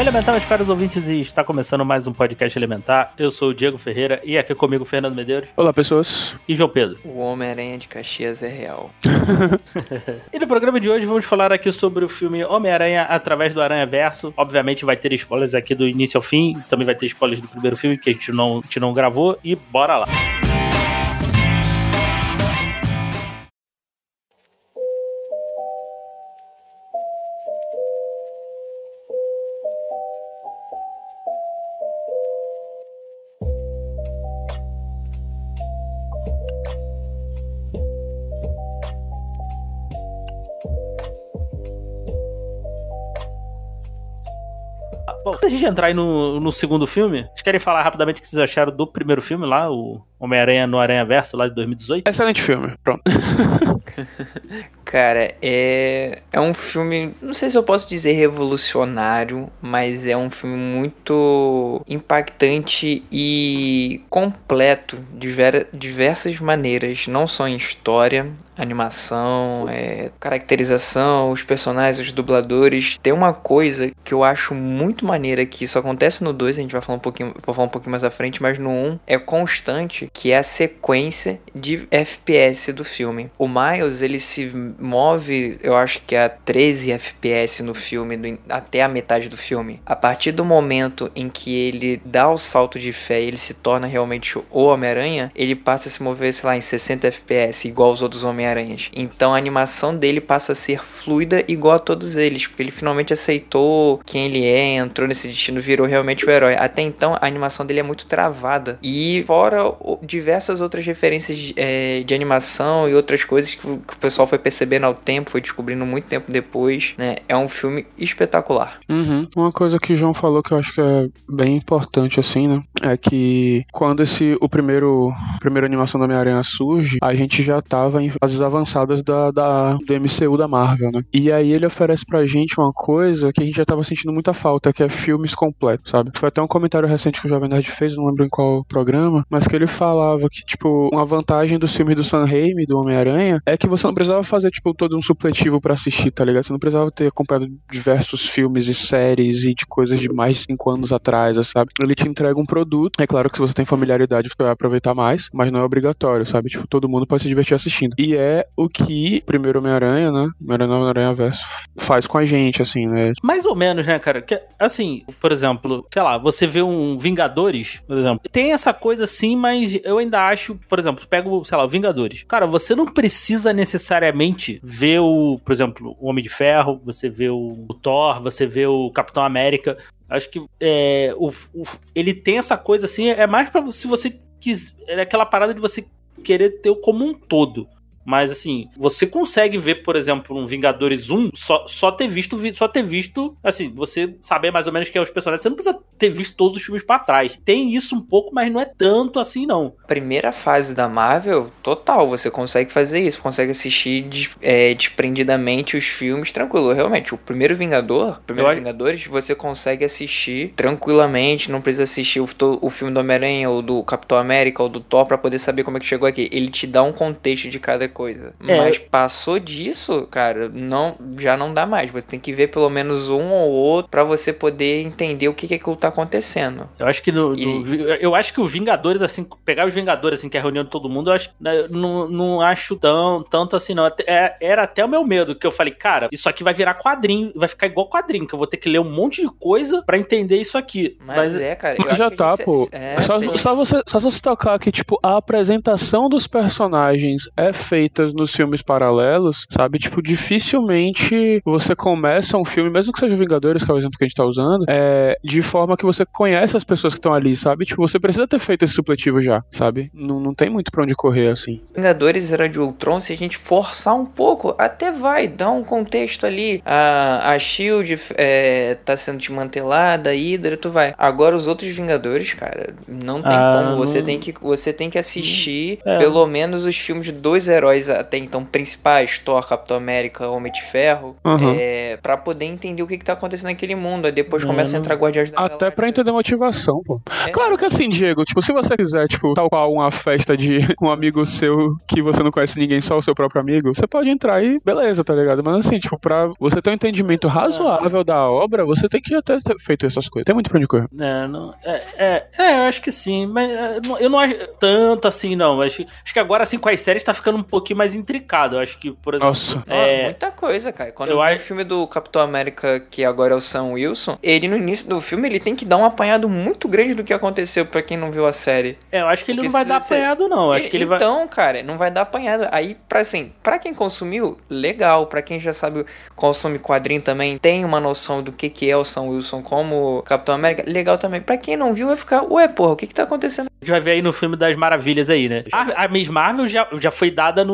Elementar, meus caros ouvintes, e está começando mais um podcast Elementar. Eu sou o Diego Ferreira e aqui comigo Fernando Medeiros Olá, pessoas. e João Pedro. O Homem-Aranha de Caxias é real. E no programa de hoje vamos falar aqui sobre o filme Homem-Aranha através do Aranha Verso. Obviamente vai ter spoilers aqui do início ao fim, também vai ter spoilers do primeiro filme que a gente não, a gente não gravou e bora lá. Bom, antes de a gente entrar aí no, no segundo filme, vocês querem falar rapidamente o que vocês acharam do primeiro filme lá, o Homem-Aranha no Aranha Verso, lá de 2018? Excelente filme. Pronto. Cara, é, é um filme, não sei se eu posso dizer revolucionário, mas é um filme muito impactante e completo de ver- diversas maneiras, não só em história, animação, é, caracterização, os personagens, os dubladores. Tem uma coisa que eu acho muito maneira que isso acontece no 2, a gente vai falar um pouquinho, vou falar um pouquinho mais à frente, mas no 1 um é constante, que é a sequência de FPS do filme. O Miles, ele se move, eu acho que a 13 FPS no filme, do até a metade do filme. A partir do momento em que ele dá o salto de fé e ele se torna realmente o Homem-Aranha, ele passa a se mover, sei lá, em 60 FPS, igual os outros Homem-Aranhas. Então a animação dele passa a ser fluida igual a todos eles, porque ele finalmente aceitou quem ele é, entrou nesse destino, virou realmente o herói. Até então a animação dele é muito travada. E fora diversas outras referências é, de animação e outras coisas que, o- que o pessoal foi percebendo ao tempo, foi descobrindo muito tempo depois, né? É um filme espetacular. Uhum. Uma coisa que o João falou que eu acho que é bem importante, assim, né? É que quando esse, o primeiro, primeira animação da Homem-Aranha surge, a gente já tava em fases avançadas da, da, do MCU da Marvel, né? E aí ele oferece pra gente uma coisa que a gente já tava sentindo muita falta, que é filmes completos, sabe? Foi até um comentário recente que o Jovem Nerd fez, não lembro em qual programa, mas que ele falava que, tipo, uma vantagem dos filmes do Sam Raimi, do Homem-Aranha, é que você não precisava fazer, tipo, todo um supletivo pra assistir, tá ligado? Você não precisava ter acompanhado diversos filmes e séries e de coisas de mais de cinco anos atrás, sabe? Ele te entrega um produto. É claro que se você tem familiaridade, você vai aproveitar mais, mas não é obrigatório, sabe? Tipo, todo mundo pode se divertir assistindo. E é o que primeiro Homem-Aranha, né? Homem-Aranha Homem-Aranha Verso faz com a gente, assim, né? Mais ou menos, né, cara? Que, assim, por exemplo, sei lá, você vê um Vingadores, por exemplo. Tem essa coisa assim, mas eu ainda acho, por exemplo, pego, sei lá, Vingadores. Cara, você não precisa necessariamente ver o, por exemplo, o Homem de Ferro, você vê o, Thor, você vê o Capitão América. Acho que é, o, o- ele tem essa coisa assim, é mais pra se você quis. É aquela parada de você querer ter o como um todo. Mas assim, você consegue ver, por exemplo, um Vingadores 1 só, só ter visto, vi- só ter visto, assim, você saber mais ou menos quem é os personagens. Você não precisa ter visto todos os filmes pra trás. Tem isso um pouco, mas não é tanto assim, não. Primeira fase da Marvel, total, você consegue fazer isso, consegue assistir é, desprendidamente os filmes tranquilo. Realmente, o primeiro Vingador, primeiro Eu Vingadores, você consegue assistir tranquilamente, não precisa assistir o, o filme do Homem-Aranha, ou do Capitão América, ou do Thor pra poder saber como é que chegou aqui. Ele te dá um contexto de cada coisa. É. Mas passou disso, cara, não, já não dá mais. Você tem que ver pelo menos um ou outro pra você poder entender o que, que aquilo tá acontecendo. Eu acho que no, E- no- eu acho que o Vingadores, assim, pegar os Vingadores, assim, que é a reunião de todo mundo, eu acho, né, não, não acho tão, tanto assim, não. É- era até o meu medo, que eu falei, cara, isso aqui vai virar quadrinho, vai ficar igual quadrinho, que eu vou ter que ler um monte de coisa pra entender isso aqui. Mas, é, cara. eu Mas acho já que tá, gente- pô. É, só, só, você, só você tocar que, tipo, a apresentação dos personagens é feita nos filmes paralelos, sabe? Tipo, dificilmente você começa um filme, mesmo que seja Vingadores, que é o exemplo que a gente tá usando, é, de forma que você conhece as pessoas que estão ali, sabe? Tipo, você precisa ter feito esse supletivo já, sabe? Não, não tem muito pra onde correr, assim. Vingadores Era de Ultron, se a gente forçar um pouco, até vai, dá um contexto ali. A, a Shield é, tá sendo desmantelada, a Hydra, tu vai. Agora os outros Vingadores, cara, não tem Ah, como. Você não- tem que, você tem que assistir É. pelo menos os filmes dos heróis heróis até então principais, Thor, Capitão América, Homem de Ferro, Uhum. é, para poder entender o que, que tá acontecendo naquele mundo. Aí depois É, começa a entrar Guardiões da Até pra Galáxia. entender a motivação, pô. É. Claro que assim, Diego, tipo, se você quiser, tipo, tal qual uma festa de um amigo seu que você não conhece ninguém, só o seu próprio amigo, você pode entrar e beleza, tá ligado? Mas assim, tipo, pra você ter um entendimento razoável da obra, você tem que até ter feito essas coisas. Tem muito pra onde correr. É, não, é, é, é, eu acho que sim, mas é, não- eu não acho tanto assim, não. Acho, acho que agora, assim, com as séries tá ficando um pouquinho mais intricado. Eu acho que, por exemplo. Nossa. É, muita coisa, cara. Quando eu eu vi acho- o filme do Capitão América, que agora é o Sam Wilson, ele no início do filme ele tem que dar um apanhado muito grande do que aconteceu pra quem não viu a série. é, eu acho que ele Porque não vai se dar apanhado, não. Eu acho que ele vai. então, cara, não vai dar apanhado. Aí, pra assim, pra quem consumiu, legal. Pra quem já sabe, consome quadrinho também, tem uma noção do que, que é o Sam Wilson como Capitão América, legal também. Pra quem não viu, vai ficar, ué, porra, o que que tá acontecendo? A gente vai ver aí no filme das maravilhas aí, né? A, a Miss Marvel já, já foi dada no,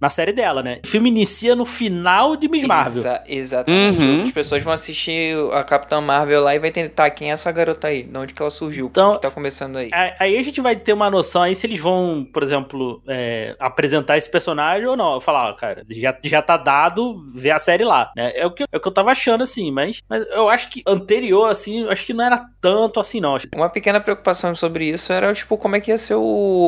na série dela, né? O filme inicia no final de Miss Marvel. Exa- exatamente. Uhum. As pessoas vão assistir a Capitã Marvel lá e vai tentar quem é essa garota aí, de onde que ela surgiu, Então- o que tá começando aí. A- Aí a gente vai ter uma noção aí se eles vão, por exemplo, é, apresentar esse personagem ou não. Eu falar, ó, cara, já, já tá dado ver a série lá, né? É o que, é o que eu tava achando, assim, mas, mas eu acho que anterior, assim, eu acho que não era tanto assim, não. Uma pequena preocupação sobre isso era, tipo, como é que ia ser o,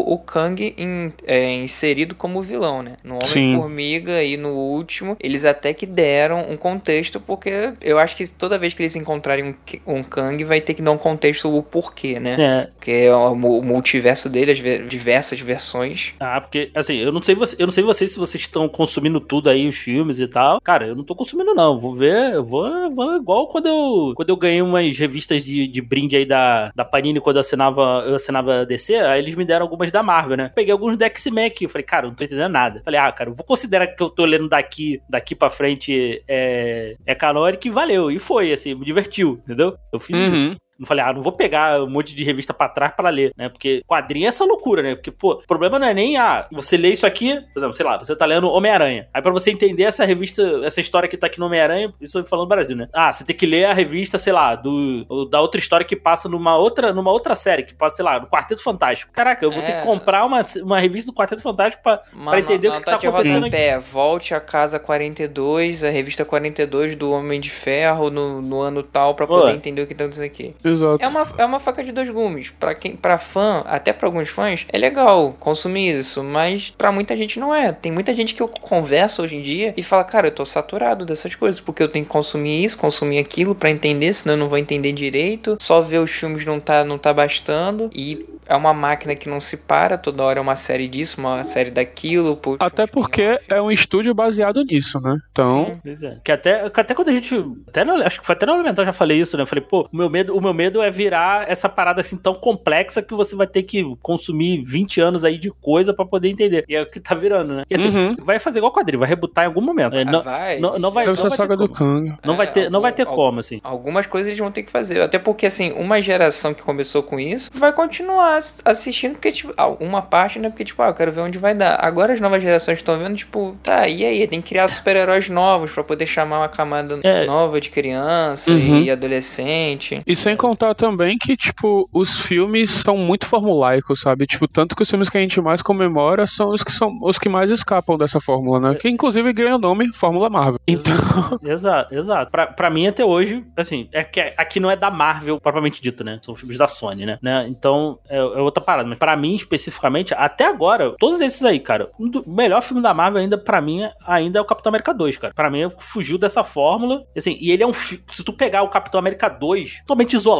o Kang em- é, inserido como vilão, né? No. Homem-Formiga e no último, eles até que deram um contexto, porque eu acho que toda vez que eles encontrarem um, um Kang, vai ter que dar um contexto o porquê, né? É, Porque é o o multiverso dele, as ve- diversas versões. ah, porque, assim, eu não sei você, eu não sei vocês se vocês estão consumindo tudo aí, os filmes e tal. Cara, eu não tô consumindo, não. Vou ver, eu vou, vou igual quando eu, quando eu ganhei umas revistas de, de brinde aí da, da Panini quando eu assinava, eu assinava DC, aí eles me deram algumas da Marvel, né? Peguei alguns da X-Men aqui. Eu falei, cara, não tô entendendo nada. Falei, ah, cara, vou considerar que eu tô lendo daqui, daqui pra frente é, é canônico e valeu. E foi, assim, me divertiu, entendeu? Eu fiz isso. Não falei, ah, não vou pegar um monte de revista pra trás pra ler, né? Porque quadrinho é essa loucura, né? Porque, pô, o problema não é nem, ah, você lê isso aqui, por exemplo, sei lá, você tá lendo Homem-Aranha. Aí pra você entender essa revista, essa história que tá aqui no Homem-Aranha, isso eu falando do Brasil, né? Ah, você tem que ler a revista, sei lá, do, da outra história que passa numa outra, numa outra série, que passa, sei lá, no Quarteto Fantástico. Caraca, eu vou ter É. que comprar uma, uma revista do Quarteto Fantástico pra, entender o no- que tá notativa acontecendo rodapé, Volte a casa 42, a revista 42 do Homem de Ferro no, no ano tal, pra Pô. poder entender o que tá acontecendo aqui. Exato. É uma, é uma faca de dois gumes. Pra quem, para fã, até pra alguns fãs, é legal consumir isso, mas pra muita gente não é. Tem muita gente que eu converso hoje em dia e fala, cara, eu tô saturado dessas coisas, porque eu tenho que consumir isso, consumir aquilo pra entender, senão eu não vou entender direito. Só ver os filmes não tá, não tá bastando. E é uma máquina que não se para, toda hora é uma série disso, uma série daquilo. pô, Até porque spin-off. é um estúdio baseado nisso, né? Então, Sim. Pois é. Que até, que até quando a gente. Até no- acho que foi até no Elemental eu já falei isso, né? Eu falei, pô, o meu, medo, o meu medo é virar essa parada assim tão complexa que você vai ter que consumir 20 anos aí de coisa pra poder entender. E é o que tá virando, né? E assim, Uhum. vai fazer igual quadrilho, vai rebutar em algum momento. É, Ah, não, vai. não, não vai, não vai saga ter do como. Kang. Não vai É, ter, não vai ter algum- como, assim. Algumas coisas eles vão ter que fazer. Até porque, assim, uma geração que começou com isso vai continuar ass- assistindo, porque, tipo, ah, uma parte, né? Porque, tipo, ah, eu quero ver onde vai dar. Agora as novas gerações estão vendo, tipo, tá, e aí? Tem que criar super-heróis novos pra poder chamar uma camada É. nova de criança Uhum. e adolescente. E sem contar também que, tipo, os filmes são muito formulaicos, sabe? Tipo, tanto que os filmes que a gente mais comemora são os que são os que mais escapam dessa fórmula, né? Que inclusive ganha o nome Fórmula Marvel. Então, Exato, exato. Pra, pra mim, até hoje, assim, é que aqui não é da Marvel propriamente dito, né? São filmes da Sony, né? né? Então, é, é outra parada. Mas pra mim, especificamente, até agora, todos esses aí, cara, um o melhor filme da Marvel ainda, pra mim, ainda é o Capitão América 2, cara. Pra mim, fugiu dessa fórmula. Assim, e ele é um Se tu pegar o Capitão América 2 totalmente isolado,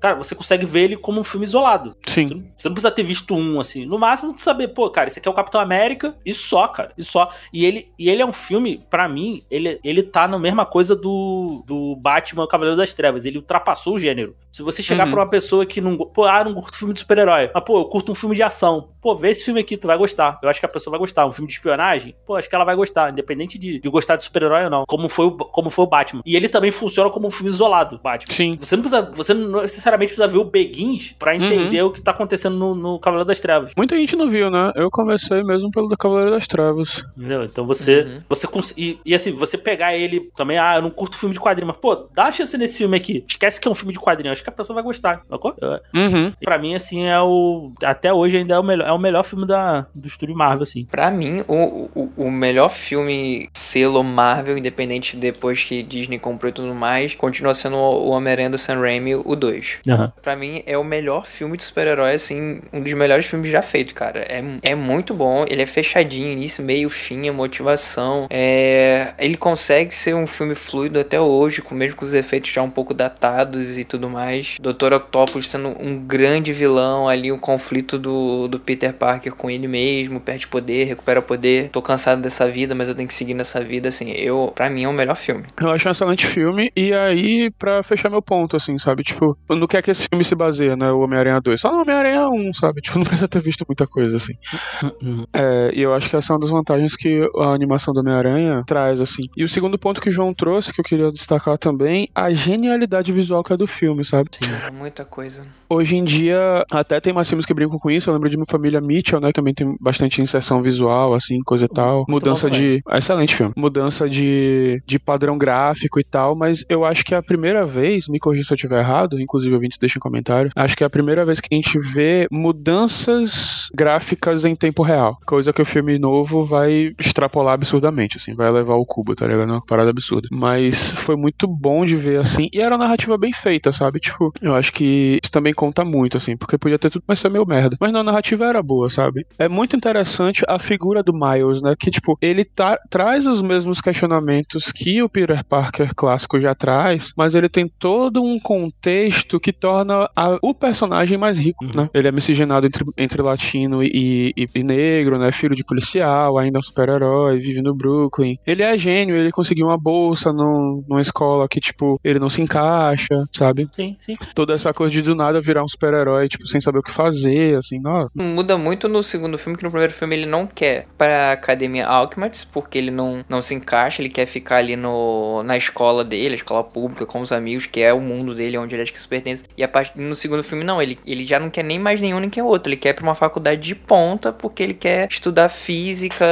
cara, você consegue ver ele como um filme isolado. sim. Você não, você não precisa ter visto um, assim. No máximo, saber, pô, cara, esse aqui é o Capitão América e só, cara. E só. E ele, e ele é um filme, pra mim, ele, ele tá na mesma coisa do, do Batman Cavaleiro das Trevas. Ele ultrapassou o gênero. Se você chegar Uhum. pra uma pessoa que não. Pô, ah, não curto filme de super-herói. Mas, pô, eu curto um filme de ação. Pô, vê esse filme aqui, tu vai gostar. Eu acho que a pessoa vai gostar. Um filme de espionagem, pô, acho que ela vai gostar, independente de, de gostar de super-herói ou não. Como foi, o, como foi o Batman. E ele também funciona como um filme isolado, Batman. Sim. Você não precisa, você não necessariamente precisa ver o Beguins pra entender o que tá acontecendo no, no Cavaleiro das Trevas. Muita gente não viu, né? Eu comecei mesmo pelo do Cavaleiro das Trevas. Entendeu? Então você, Uhum. você cons- e, e assim, você pegar ele também, ah, eu não curto filme de quadrinho, mas pô, dá a chance nesse filme aqui. Esquece que é um filme de quadrinho, acho que a pessoa vai gostar, sacou? É, Uhum. Pra mim, assim, é o. Até hoje ainda é o melhor, é o melhor filme da, do estúdio Marvel, assim. Pra mim, o, o, o melhor filme selo Marvel, independente depois que Disney comprou e tudo mais, continua sendo o Homem-Aranha do Sam Raimi, o 2. Aham. Pra mim, é o melhor filme de super-herói, assim, um dos melhores filmes já feitos, cara. É, é muito bom, ele é fechadinho, início, meio, fim, a motivação. É, ele consegue ser um filme fluido até hoje, com, mesmo com os efeitos já um pouco datados e tudo mais. Dr. Octopus sendo um grande vilão ali, o conflito do, do Peter Parker com ele mesmo, perde poder, recupera poder. Tô cansado dessa vida, mas eu tenho que seguir nessa vida, assim. Eu, pra mim, é o melhor filme. Eu acho um excelente filme, e aí, pra fechar meu ponto, assim, sabe? Tipo, no que é que esse filme se baseia, né? O Homem-Aranha 2. Só no Homem-Aranha 1, sabe? Tipo, não precisa ter visto muita coisa, assim. É, e eu acho que essa é uma das vantagens que a animação do Homem-Aranha traz, assim. E o segundo ponto que o João trouxe, que eu queria destacar também, a genialidade visual que é do filme, sabe? É muita coisa. Hoje em dia, até tem mais filmes que brincam com isso. Eu lembro de minha família Mitchell, né? Também tem bastante inserção visual, assim, coisa e tal. Muito Mudança bom de. Excelente filme. Mudança de, de padrão gráfico e tal. Mas eu acho que é a primeira vez, me corrija se eu estiver errado, inclusive ouvintes deixem um comentário. Acho que é a primeira vez que a gente vê mudanças gráficas em tempo real. Coisa que o filme novo vai extrapolar absurdamente, assim, vai levar o cubo, tá ligado? É uma parada absurda. Mas foi muito bom de ver, assim, e era uma narrativa bem feita, sabe? Tipo, eu acho que isso também conta muito, assim, porque podia ter tudo, mas ser meio merda. Mas não, a narrativa era boa, sabe? É muito interessante a figura do Miles, né? Que, tipo, ele tá, traz os mesmos questionamentos que o Peter Parker clássico já traz, mas ele tem todo um contexto que torna a- o personagem mais rico, Uhum. né? Ele é miscigenado entre, entre latino e, e- e negro, né? Filho de policial, ainda é um super-herói, vive no Brooklyn. Ele é gênio, ele conseguiu uma bolsa num- numa escola que, tipo, ele não se encaixa, sabe? Sim, sim. Toda essa coisa de do nada virar um super-herói, tipo, sem saber o que fazer, assim, nossa. Muda muito no segundo filme, que no primeiro filme ele não quer pra Academia Alchemax, porque ele não, não se encaixa, ele quer ficar ali no, na escola dele, a escola pública, com os amigos, que é o mundo dele, onde ele acha que se pertence. E a parte, no segundo filme, não, ele, ele já não quer nem mais nenhum nem que outro, ele quer ir pra uma faculdade de ponta, porque ele quer estudar física,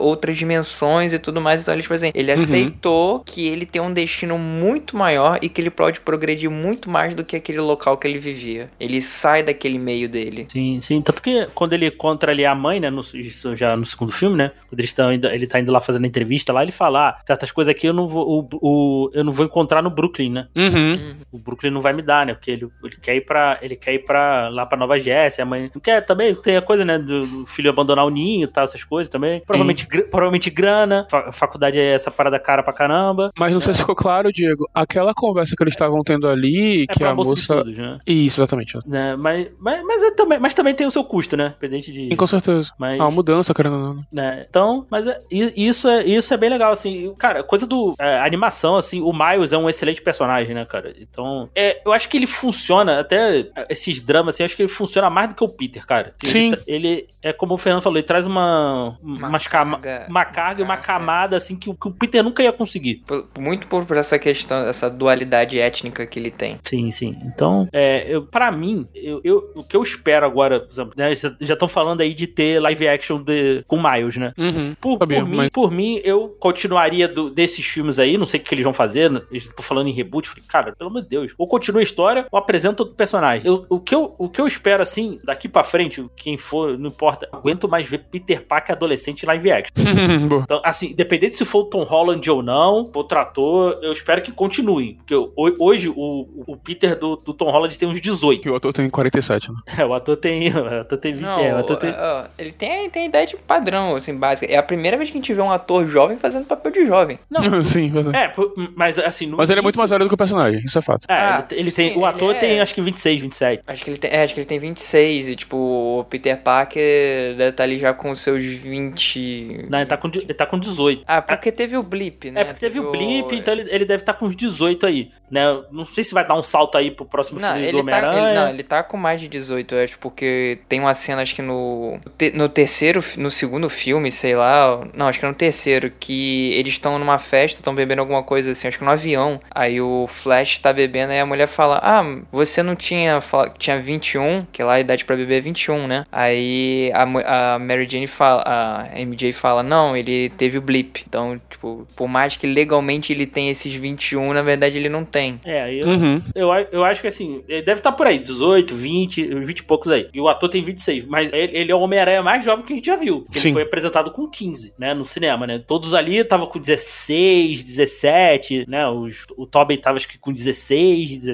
outras dimensões e tudo mais. Então ele, tipo assim, ele Uhum. aceitou que ele tem um destino muito maior e que ele pode progredir muito mais do que aquele local que ele vivia. Ele sai daquele meio dele. Sim, sim. Tanto que quando ele encontra ali a mãe, né? No, isso já no segundo filme, né? Quando eles estão indo, ele tá indo lá fazendo a entrevista lá, ele fala: ah, certas coisas aqui eu não vou. O, o- eu não vou encontrar no Brooklyn, né? Uhum. O Brooklyn não vai me dar, né? Porque ele, ele quer ir pra. Ele quer ir pra lá pra Nova Jersey. A mãe. Não quer também, tem a coisa, né? Do, filho abandonar o ninho e tal, essas coisas também. Provavelmente, gr- provavelmente grana. Fa- faculdade é essa parada cara pra caramba. Mas não sei se ficou claro, Diego, aquela conversa que eles estavam tendo ali, É que a moça. estudos, né? Isso, exatamente. Né, Mas, mas, mas, é também, mas também tem o seu custo, né? Independente de. Sim, com certeza. Mas, Ah, uma mudança, querendo ou não. né? Então, mas é- isso é, isso é bem legal, assim. Cara, coisa do. é, animação, assim, o Miles é um excelente personagem, né, cara? Então, é, eu acho que ele funciona, até esses dramas, assim, eu acho que ele funciona mais do que o Peter, cara. Ele, Sim. Ele, é como o Fernando falou, ele traz uma. Uma cama- carga- uma carga e uma uma camada, assim, que, o- que o Peter nunca ia conseguir. Por- Muito por, por essa questão, essa dualidade étnica que ele tem. Sim, sim. Então, é, eu, pra mim, eu, eu- o que eu espero agora, por exemplo, né, já estão falando aí de ter live action de, com Miles, né? Uhum. Por, Sabia, por mim, mas- por mim, eu continuaria do- desses filmes aí, não sei o que eles vão fazer, né? eles estão falando em reboot, falei, cara, pelo amor de Deus, ou continua a história ou apresenta outro personagem. Eu- o, que eu, o que eu espero, assim, daqui pra frente, quem for, não importa, aguento mais ver Peter Parker adolescente em live action. Então, assim, independente se for o Tom Holland ou não, outro ator, eu espero que continuem. Porque ho- hoje o, o Peter do, do Tom Holland tem uns 18. Que o ator tem 47, né? É, o ator tem. O ator tem 20. Não, é, o ator tem... ele tem, tem a idade padrão, assim, básica. É a primeira vez que a gente vê um ator jovem fazendo papel de jovem. Não, Sim, é, mas assim. No Mas ele é muito mais velho do que o personagem, isso é fato. É, Ah, ele, ele tem. sim, o ator ele é- tem acho que 26, 27. Acho que ele tem, é, acho que ele tem 26 e, tipo, o Peter Parker deve estar ali já com os seus 20... Não, ele tá com, ele tá com 18. Ah, porque teve o blip, né? É, porque teve o blip, então ele, ele deve estar com uns 18 aí, né? Não sei se vai dar um salto aí pro próximo Não filme do tá, Homem-Aranha. não, ele tá com mais de 18, eu acho, porque tem uma cena, acho que no, no terceiro, no segundo filme, sei lá, não, acho que é no terceiro, que eles estão numa festa, estão bebendo alguma coisa assim, acho que no avião, aí o Flash tá bebendo, aí a mulher fala, ah, você não tinha, tinha 21, que lá a idade pra beber é 21, né? Aí a, a Mary Jane fala, a MJ fala, não, ele teve o blip, então, tipo, por mais que legalmente ele tenha esses 21, na verdade ele não tem. É, eu, Uhum. eu, eu acho que assim, ele deve estar por aí, 18, 20, 20 e poucos aí. E o ator tem 26, mas ele, ele é o Homem-Aranha mais jovem que a gente já viu. Porque ele foi apresentado com 15, né? No cinema, né? Todos ali estavam com 16, 17, né? Os, o Tobey tava acho que com 16, 17.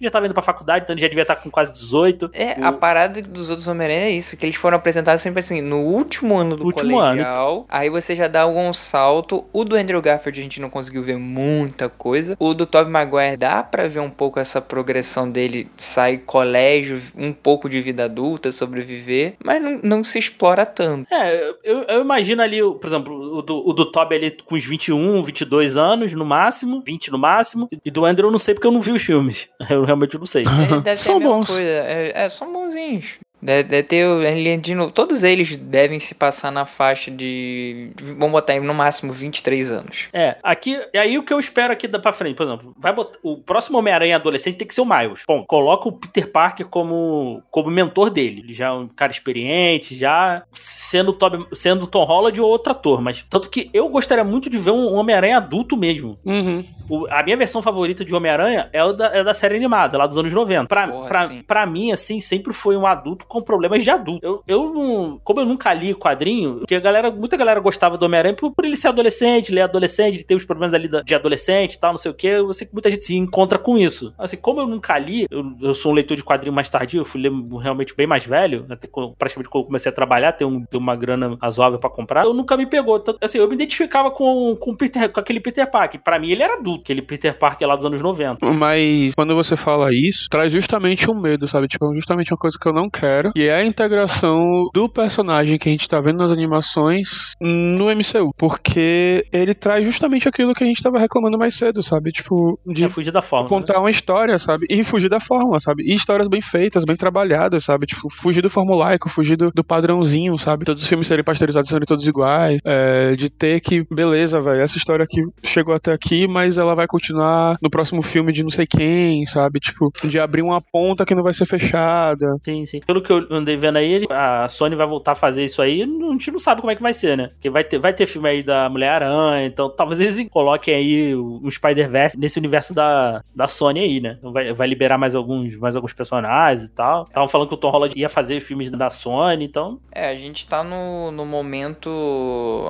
Já tava indo pra faculdade, então ele já devia estar com quase 18. É, O- a parada dos outros Homem-Aranha é isso, que eles foram apresentados sempre assim, no último ano do Último ano. colegial, aí você já dá algum salto. O do Andrew Garfield a gente não conseguiu ver muita coisa. O do Tobey Maguire dá pra ver um pouco essa progressão dele, sair colégio, um pouco de vida adulta, sobreviver, mas não, não se explora tanto. É, eu, eu imagino ali, o- por exemplo, o do, o do Toby ali com uns 21, 22 anos no máximo, 20 no máximo. E do Andrew eu não sei porque eu não vi os filmes. Eu realmente não sei. É, deve São a mesma bons. coisa. É, é, são bonzinhos. Deve, deve ter, ele, de novo, todos eles devem se passar na faixa de, vamos botar aí no máximo 23 anos. É, aqui, e aí o que eu espero aqui da pra frente, por exemplo, vai botar, o próximo Homem-Aranha adolescente tem que ser o Miles. Bom, coloca o Peter Parker como, como mentor dele. Ele já é um cara experiente, já sendo o Tobey- sendo Tom Holland ou outro ator, mas tanto que eu gostaria muito de ver um Homem-Aranha adulto mesmo. Uhum. O- a minha versão favorita de Homem-Aranha é, o da, é da série animada, lá dos anos 90. Pra, Porra, pra, pra mim, assim, sempre foi um adulto com problemas de adulto. Eu, eu não. Como eu nunca li quadrinho, porque a galera, muita galera gostava do Homem-Aranha por, por ele ser adolescente, ele é adolescente, ele os problemas ali da- de adolescente e tal, não sei o quê. Eu sei que muita gente se encontra com isso. Assim, como eu nunca li, eu, eu sou um leitor de quadrinho mais tardio, eu fui ler realmente bem mais velho, até quando- praticamente quando eu comecei a trabalhar, ter, um, ter uma grana razoável pra comprar, eu nunca me pegou. Tanto- Assim, eu me identificava com, com, Peter, com aquele Peter Parker. Pra mim, ele era adulto, aquele Peter Parker lá dos anos 90. Mas quando você fala isso, traz justamente um medo, sabe? Tipo, justamente uma coisa que eu não quero, que é a integração do personagem que a gente tá vendo nas animações no MCU. Porque ele traz justamente aquilo que a gente tava reclamando mais cedo, sabe? Tipo, de É fugir da forma. né? contar uma história, sabe? E fugir da fórmula, sabe? E histórias bem feitas, bem trabalhadas, sabe? Tipo, fugir do formulaico, fugir do, do padrãozinho, sabe? Todos os filmes serem pasteurizados serem todos iguais. é, de ter que, beleza, velho, essa história aqui chegou até aqui, mas ela vai continuar no próximo filme de não sei quem, sabe? Tipo, de abrir uma ponta que não vai ser fechada. Sim, sim. Pelo que eu andei vendo aí, a Sony vai voltar a fazer isso aí. A gente não sabe como é que vai ser, né? Porque vai ter, vai ter filme aí da Mulher-Aranha, então talvez eles coloquem aí o, Spider-Verse nesse universo da, da Sony aí, né? Então Vai, vai liberar mais alguns, mais alguns personagens e tal. Estavam falando que o Tom Holland ia fazer filmes da Sony, então. É, a gente tá no, no momento.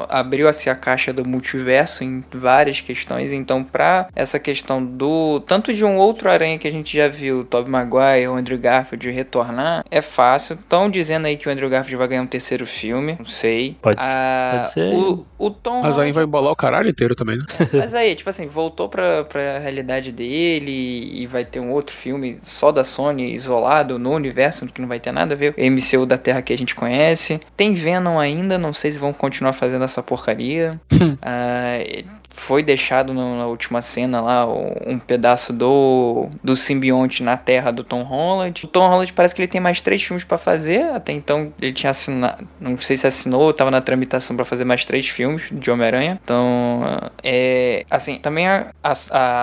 Abriu-se a caixa do multiverso em várias questões. Então, pra essa questão do. Tanto de um outro aranha que a gente já viu, Tobey Maguire, Andrew Garfield, retornar, é fácil. Estão dizendo aí que o Andrew Garfield vai ganhar um terceiro filme. Não sei. Pode- Ah, pode ser. O, o Tom Mas aí Holland- vai embolar o caralho inteiro também, né? Mas aí, tipo assim, voltou pra, pra realidade dele e vai ter um outro filme só da Sony, isolado no universo, que não vai ter nada a ver com o MCU da Terra que a gente conhece. Tem Venom ainda, não sei se vão continuar fazendo essa porcaria. Ah, foi deixado no- na última cena lá um pedaço do, do simbionte na Terra do Tom Holland. O Tom Holland parece que ele tem mais três filmes pra fazer. Até então ele tinha assinado, não sei se assinou, tava na tramitação pra fazer mais três filmes de Homem-Aranha. Então, é. Assim, também a, a,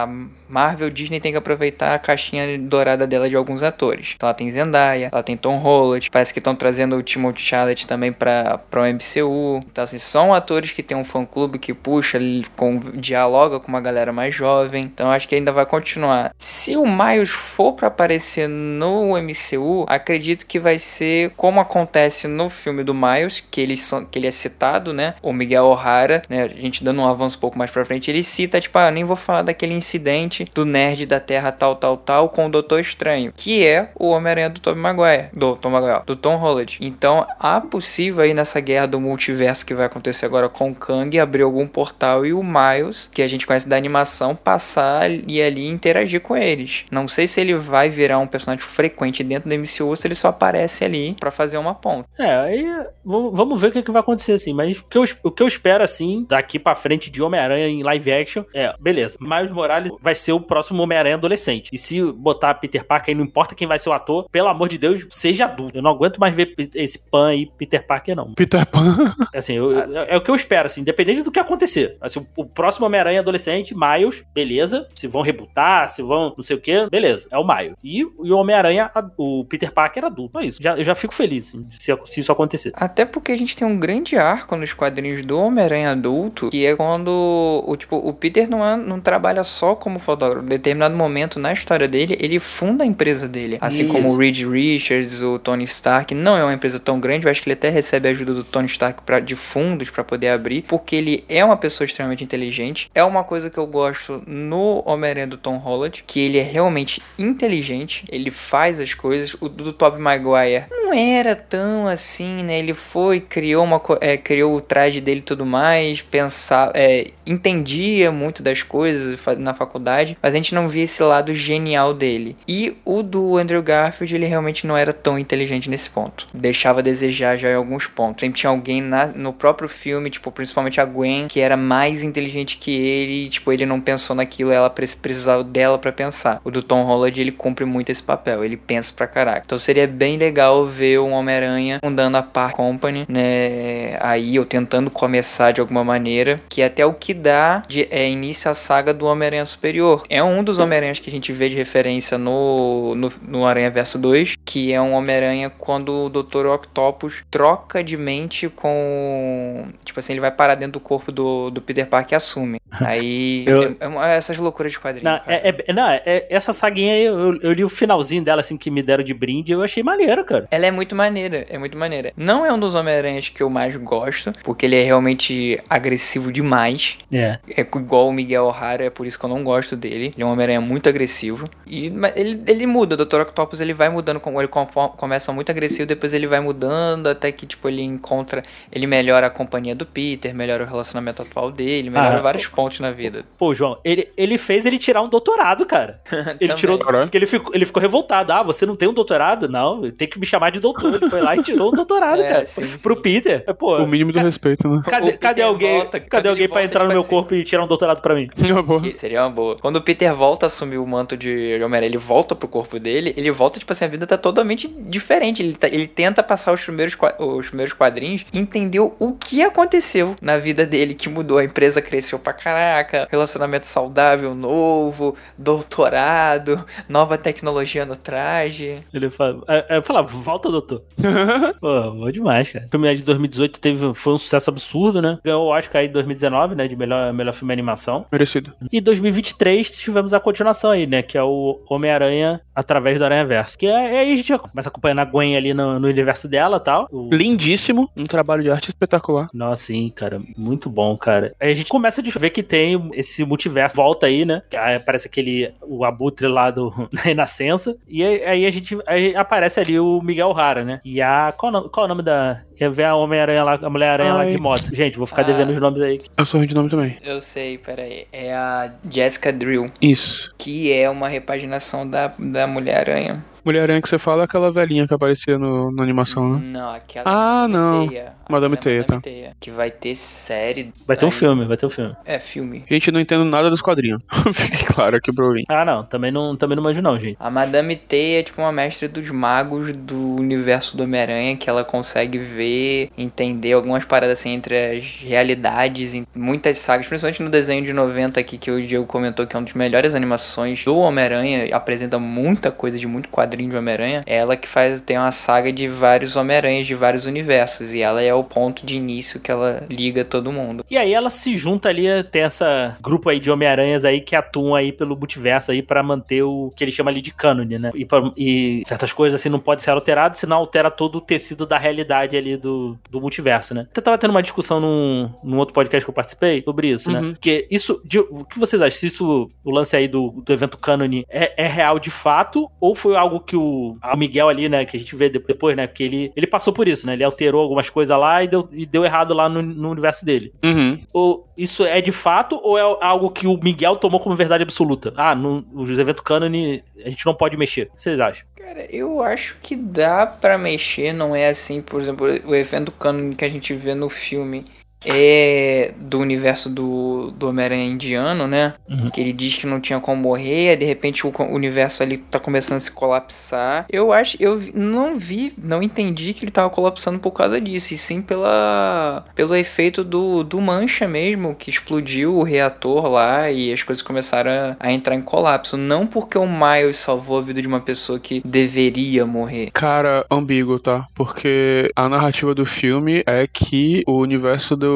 a Marvel Disney tem que aproveitar a caixinha dourada dela de alguns atores. Então ela tem Zendaya, ela tem Tom Holland, parece que estão trazendo o Timothée Chalamet também pra o MCU. Então, assim, são atores que tem um fã-clube que puxa, com, dialoga com uma galera mais jovem. Então acho que ainda vai continuar. Se o Miles for pra aparecer no MCU, acredito que vai ser como acontece no filme do Miles, que ele, que ele é citado, né? O Miguel O'Hara, né? A gente dando um avanço um pouco mais pra frente, ele cita, tipo, ah, nem vou falar daquele incidente do nerd da Terra tal, tal, tal, com o Doutor Estranho, que é o Homem-Aranha do Tobey Maguire, do Tom Maguire, do Tom Holland. Então, há possível aí nessa guerra do multiverso que vai acontecer agora com o Kang, abrir algum portal e o Miles, que a gente conhece da animação, passar e ali interagir com eles. Não sei se ele vai virar um personagem frequente dentro do MCU se ele só aparece ali pra fazer uma ponta. É, aí vamos ver o que, que vai acontecer, assim. Mas o que, eu, o que eu espero, assim, daqui pra frente de Homem-Aranha em live action é, beleza, Miles Morales vai ser o próximo Homem-Aranha adolescente. E se botar Peter Parker aí, não importa quem vai ser o ator, pelo amor de Deus, seja adulto. Eu não aguento mais ver esse pan aí, Peter Parker, não. Peter Pan. Assim, eu- eu- é o que eu espero, assim, independente do que acontecer. Assim, o, o próximo Homem-Aranha adolescente, Miles, beleza. Se vão rebutar, se vão não sei o que, beleza. É o Miles. E, e o Homem-Aranha, o Peter Parker adulto. É isso. Já, eu já fico feliz assim, se, se isso acontecer. Até porque a gente tem um grande arco nos quadrinhos do Homem-Aranha adulto, que é quando o, tipo, o Peter não, é, não trabalha só como fotógrafo. Em determinado momento na história dele, ele funda a empresa dele. Assim Isso. como o Reed Richards, o Tony Stark. Não é uma empresa tão grande, eu acho que ele até recebe a ajuda do Tony Stark pra, de fundos para poder abrir, porque ele é uma pessoa extremamente inteligente. É uma coisa que eu gosto no Homem-Aranha do Tom Holland, que ele é realmente inteligente, ele faz as coisas. O do Tobey Maguire não era tão assim, né? Ele foi, criou uma é, criou o traje dele e tudo mais, pensar, é, entendia muito das coisas na faculdade, mas a gente não via esse lado genial dele. E o do Andrew Garfield, ele realmente não era tão inteligente nesse ponto. Deixava a desejar já em alguns pontos. Sempre tinha alguém na- no próprio filme, tipo, principalmente a Gwen, que era mais inteligente que ele, e, tipo, ele não pensou naquilo, ela pre- precisava dela pra pensar. O do Tom Holland, ele cumpre muito esse papel, ele pensa pra caraca. Então seria bem legal ver um Homem-Aranha fundando a Park Company, né, aí, ou tentando começar de alguma maneira, que é até o que dá de, é, início à saga do Homem-Aranha Superior. É um dos Homem-Aranhas que a gente vê de referência no, no, no Aranha Verso 2, que é um Homem-Aranha quando o Dr. Octopus troca de mente com. Tipo assim, ele vai parar dentro do corpo do, do Peter Parker e assume. Aí. Eu- é- é essas loucuras de quadrinho. Não, é, é- não, é- essa saguinha aí, eu, eu li o finalzinho dela, assim, que me deram de brinde, eu achei maneiro, cara. Ela é muito maneira, é muito maneira. Não é um dos Homem-Aranhas que eu mais gosto, porque ele é realmente agressivo demais. É. É igual o Miguel O'Hara, é por isso que eu não gosto dele. Ele é um Homem-Aranha muito agressivo. E mas ele, ele muda, o Dr. Octopus ele vai mudando, como ele começa muito agressivo, depois ele vai mudando, até que tipo ele encontra, ele melhora a companhia do Peter, melhora o relacionamento atual dele, melhora Ah, vários pontos na vida. Pô, João, ele, ele fez ele tirar um doutorado, cara. Ele tirou. Ele ficou, ele ficou revoltado. Ah, você não tem um doutorado? Não, tem que me chamar de doutor. Ele foi lá e tirou um doutorado, É, cara. sim, sim. Pro Peter. Pô, O mínimo do respeito, né? cadê, cadê alguém, volta, cadê alguém pra volta, entrar no tipo meu assim- corpo e tirar um doutorado pra mim? Uma boa. Seria uma boa. Quando o Peter volta a assumir o manto de Homem-Aranha, ele volta pro corpo dele, ele volta, tipo assim, a vida tá totalmente diferente. Ele, tá, ele tenta passar os primeiros, os primeiros quadrinhos, entendeu o que aconteceu na vida dele, que mudou. A empresa cresceu pra caraca, relacionamento saudável novo, doutorado, nova tecnologia no traje. Ele fala, é, é, fala volta, doutor. Pô, bom demais, cara. O filme de 2018 teve, foi um sucesso absurdo, né? Ganhou o Oscar aí em 2019, né, de melhor, melhor filme de animação. Merecido. E 2023 aí tivemos a continuação aí, né? Que é o Homem-Aranha através do Aranha Verso. Que é aí a gente começa acompanhando a Gwen ali no, no universo dela e tal. O... Lindíssimo, um trabalho de arte espetacular. Nossa, sim, cara. Muito bom, cara. Aí a gente começa a ver que tem esse multiverso. Volta aí, né? parece ah, aparece aquele. O abutre lá do Renascença. E aí, aí a gente. Aí aparece ali o Miguel Rara, né? E a. Qual, qual é o nome da Ver a Homem-Aranha lá, a Mulher-Aranha lá de moto. Gente, vou ficar Ah. devendo os nomes aí. Eu sou ruim de nome também. Eu sei, peraí. É a Jessica Drill, Isso. que é uma repaginação da, da Mulher-Aranha. Mulher-Aranha que você fala é aquela velhinha que aparecia no, na animação, né? Não, aquela Ah, não. Teia. Madame Teia, tá. Teia, Que vai ter série. Vai ter um aí. filme, vai ter um filme. É, filme. Gente, não entendo nada dos quadrinhos. Fique claro aqui pro ouvinte. Ah, não. Também não, também não manjo, não, gente. A Madame Teia é tipo uma mestre dos magos do universo do Homem-Aranha que ela consegue ver, entender algumas paradas assim entre as realidades em muitas sagas, principalmente no desenho de 90 aqui que o Diego comentou que é uma das melhores animações do Homem-Aranha, apresenta muita coisa de muito quadrinho de Homem-Aranha. É ela que faz tem uma saga de vários Homem-Aranhas de vários universos e ela é o ponto de início que ela liga todo mundo. E aí ela se junta ali, tem essa grupo aí de Homem-Aranhas aí que atuam aí pelo multiverso aí pra manter o que ele chama ali de cânone, né? E, pra- e certas coisas assim não podem ser alteradas, senão altera todo o tecido da realidade ali do, do multiverso, né? Eu tava tendo uma discussão num, num outro podcast que eu participei sobre isso, né? Uhum. Porque isso, de- o que vocês acham? Se isso, o lance aí do, do evento cânone é, é real de fato ou foi algo que o, o Miguel ali, né, que a gente vê de- depois, né? Porque ele, ele passou por isso, né? Ele alterou algumas coisas lá e deu, e deu errado lá no, no universo dele Uhum. ou isso é de fato ou é algo que o Miguel tomou como verdade absoluta? Ah, no, os eventos cânone a gente não pode mexer. O que vocês acham? Cara, eu acho que dá pra mexer, não é assim, por exemplo, o evento canon que a gente vê no filme. É do universo do, do Homem-Aranha indiano, né? Uhum. Que ele diz que não tinha como morrer, de repente o universo ali tá começando a se colapsar. Eu acho, eu não vi, não entendi que ele tava colapsando por causa disso, e sim pela, pelo efeito do, do Mancha mesmo, que explodiu o reator lá e as coisas começaram a, a entrar em colapso. Não porque o Miles salvou a vida de uma pessoa que deveria morrer. Cara, ambíguo, tá? Porque a narrativa do filme é que o universo do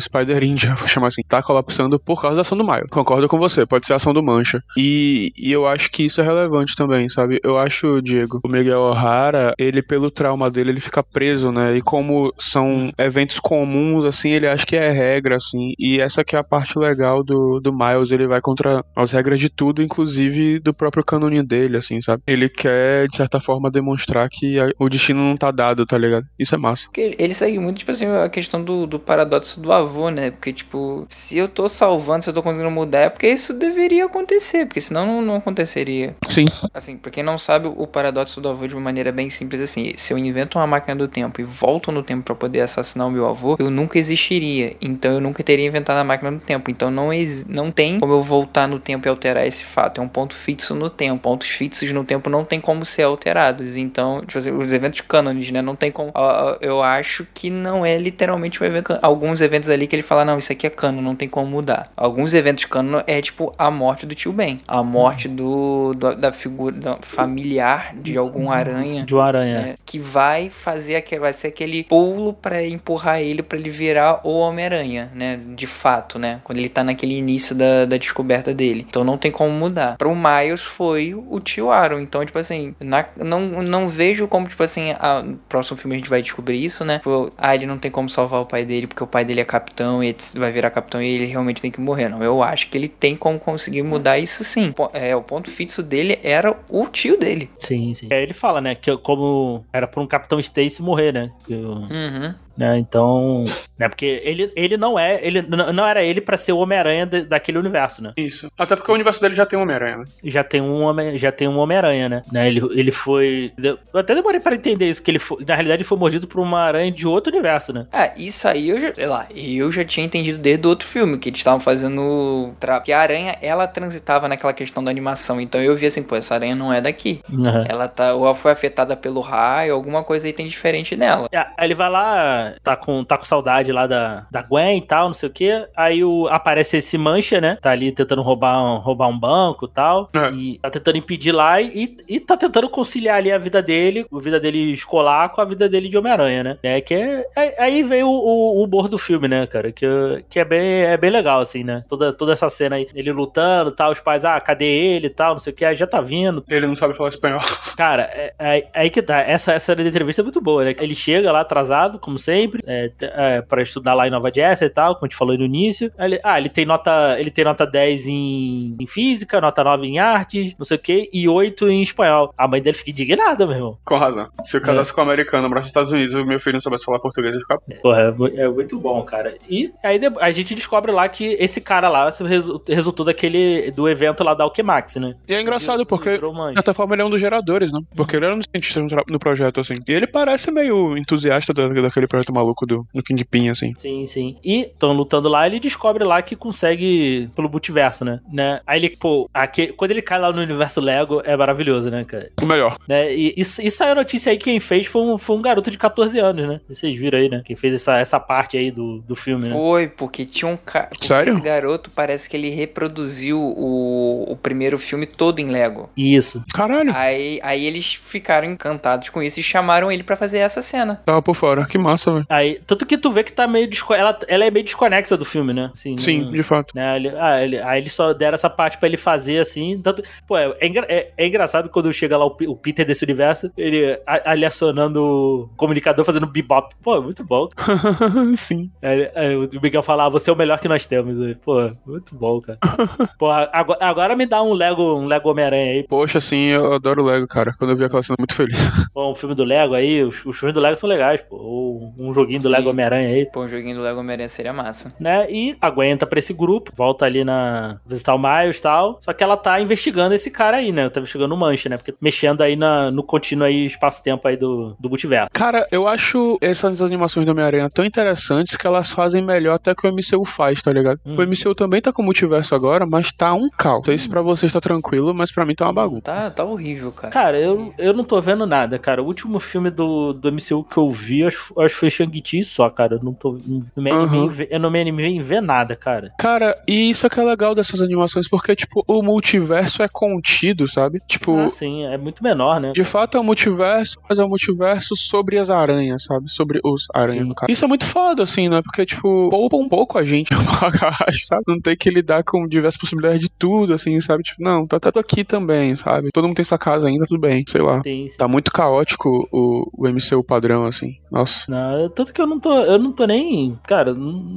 Spider-Ninja, vou chamar assim, tá colapsando por causa da ação do Miles. Concordo com você, pode ser a ação do Mancha. E, e eu acho que isso é relevante também, sabe? Eu acho, Diego, o Miguel O'Hara, ele, pelo trauma dele, ele fica preso, né? E como são eventos comuns, assim, ele acha que é regra, assim. E essa que é a parte legal do, do Miles, ele vai contra as regras de tudo, inclusive do próprio cânone dele, assim, sabe? Ele quer, de certa forma, demonstrar que a- o destino não tá dado, tá ligado? Isso é massa. Ele- ele segue muito, tipo assim, a questão do, do paradoxo do avô, né? Porque, tipo, se eu tô salvando, se eu tô conseguindo mudar, é porque isso deveria acontecer, porque senão não, não aconteceria. Sim. Assim, pra quem não sabe, o paradoxo do avô de uma maneira bem simples, assim, se eu invento uma máquina do tempo e volto no tempo pra poder assassinar o meu avô, eu nunca existiria. Então eu nunca teria inventado a máquina do tempo. Então não, não tem como eu voltar no tempo e alterar esse fato. É um ponto fixo no tempo. Pontos fixos no tempo não tem como ser alterados. Então, tipo assim, os eventos cânones, né? Não tem como. Eu acho que não é literalmente um evento. cân- Alguns eventos ali que ele fala, não, isso aqui é cano, não tem como mudar. Alguns eventos cano é tipo a morte do tio Ben. A morte do, do- da figura da- familiar de algum aranha. De uma aranha. É, que vai fazer aquele, vai ser aquele pulo pra empurrar ele pra ele virar o Homem-Aranha, né? De fato, né? Quando ele tá naquele início da, da descoberta dele. Então não tem como mudar. Para o Miles foi o tio Aaron. Então, tipo assim, na- não, não vejo como, tipo assim, a- no próximo filme a gente vai descobrir isso, né? Tipo, ah, ele não tem como salvar o pai dele porque o pai dele é capitão e vai virar capitão e ele realmente tem que morrer. Não, eu acho que ele tem como conseguir mudar isso sim. É, o ponto fixo dele era o tio dele. Sim, sim. É, ele fala, né, que como era pra um Capitão Stacy morrer, né? que o- Uhum. Né, então, né, porque ele, ele não é, ele não era ele pra ser o Homem-Aranha daquele universo, né? Isso. Até porque o universo dele já tem um Homem-Aranha, né? Já tem um homem, já tem um Homem-Aranha, né? né? Ele, ele foi, eu até demorei pra entender isso que ele foi, na realidade ele foi mordido por uma aranha de outro universo, né? Ah, isso aí eu já, sei lá, eu já tinha entendido desde o outro filme, que eles estavam fazendo. Tra... Que a aranha, ela transitava naquela questão da animação. Então eu vi assim, pô, essa aranha não é daqui. Uhum. Ela tá. Ou ela foi afetada pelo raio, alguma coisa aí tem diferente nela. É, Aí ele vai lá, tá com, tá com saudade lá da, da Gwen e tal, não sei o que. Aí o, aparece esse mancha, né? Tá ali tentando roubar um, roubar um banco e tal. É. E tá tentando impedir lá e, e tá tentando conciliar ali a vida dele, a vida dele escolar com a vida dele de Homem-Aranha, né? É, que é, aí- aí vem o, o, o humor do filme, né, cara? Que, que é, bem, é bem legal, assim, né? Toda, toda essa cena aí, ele lutando e tal, os pais, ah, cadê ele e tal, não sei o que, aí já tá vindo. Ele não sabe falar espanhol. Cara, é, é- é aí que tá. Essa, essa da entrevista é muito boa, né? Ele chega lá atrasado, como sempre, é, te- é, pra estudar lá em Nova Jersey e tal, como a gente falou no início. Ele- ah, ele tem nota, ele tem nota 10 em, em física, nota 9 em artes, não sei o que, e 8 em espanhol. A mãe dele fica indignada, meu irmão. Com razão. Se eu casasse com um americano, abraço dos Estados Unidos, o meu filho não soubesse falar português, eu ia ficar. Porra, é, é muito bom, cara. E aí a gente descobre lá que esse cara lá resu- resultou daquele, do evento lá da Alquemax, né? E é engraçado, porque De certa forma, ele é um dos geradores, né? Porque ele era um dos cientistas no, projeto, assim. E ele parece meio entusiasta da- daquele projeto maluco do, do Kingpin, assim. Sim, sim. E estão lutando lá, ele descobre lá que consegue pelo multiverso, né? né? Aí ele, pô, aquele, quando ele cai lá no universo Lego, é maravilhoso, né, cara? O melhor. Né? E, e, e saiu a notícia aí que quem fez foi um, foi um garoto de 14 anos, né? Vocês viram aí, né? Quem fez essa, essa parte aí do, do filme, né? Foi, porque tinha um cara. Sério? Esse garoto parece que ele reproduziu o, o primeiro filme todo em Lego. Isso. Caralho, Aí, aí eles ficaram encantados com isso e chamaram ele pra fazer essa cena. tava por fora. Que massa, velho. Aí, tanto que tu vê que tá meio desco... ela, ela é meio desconexa do filme, né? Assim, Sim, não- de fato. né? Ele, ah, ele- aí eles só deram essa parte pra ele fazer assim. Tanto, pô, é, é é- é engraçado quando chega lá o, o Peter desse universo, ele ali acionando o comunicador fazendo bebop. Pô, é muito bom. Sim. Aí, aí o Miguel fala, ah, você é o melhor que nós temos. Aí, Pô, muito bom, cara. Pô, agora, agora me dá um Lego, um Lego Homem-Aranha aí. Poxa, sim, eu adoro Lego, cara. Quando eu vi aquela cena, muito feliz. Pô, um filme do Lego aí, os, os filmes do Lego são legais, pô. Ou um, joguinho do Sim. Lego Homem-Aranha aí. Pô, um joguinho do Lego Homem-Aranha seria massa. né? E aguenta pra esse grupo, volta ali na visitar o Miles e tal. Só que ela tá investigando esse cara aí, né? Tá investigando o Mancha, né? Porque mexendo aí na, no contínuo aí espaço-tempo aí do, do multiverso. Cara, eu acho essas animações do Homem-Aranha tão interessantes que elas fazem melhor até que o MCU faz, tá ligado? Hum. O MCU também tá com o multiverso agora, mas tá um caos. Sei se pra vocês tá tranquilo, mas pra mim tá uma bagunça. Tá, tá horrível, cara. Cara, eu, eu não tô vendo nada, cara. O último filme do, do MCU que eu vi, acho, acho que foi Shang-Chi só, cara. Eu não tô. Não me animei, Uhum. em ver- eu não me animei em ver nada, cara. Cara, e isso é que é legal dessas animações, porque, tipo, o multiverso é contido, sabe? Tipo, Ah, sim, é muito menor, né? de fato é um multiverso, mas é um multiverso sobre as aranhas, sabe? Sobre os aranhas, Sim. no caso. Isso é muito foda, assim, né? Porque, tipo, poupa um pouco a gente, acho, sabe? Não ter que lidar com diversas possibilidades de tudo, assim, sabe? Tipo, não, tá tudo aqui também, sabe? Todo mundo tem sua casa ainda, tudo bem, sei lá. Sim, sim. Tá muito caótico o, o MCU padrão, assim. Nossa. Não, eu- tanto que eu não tô. Eu não tô nem. Cara,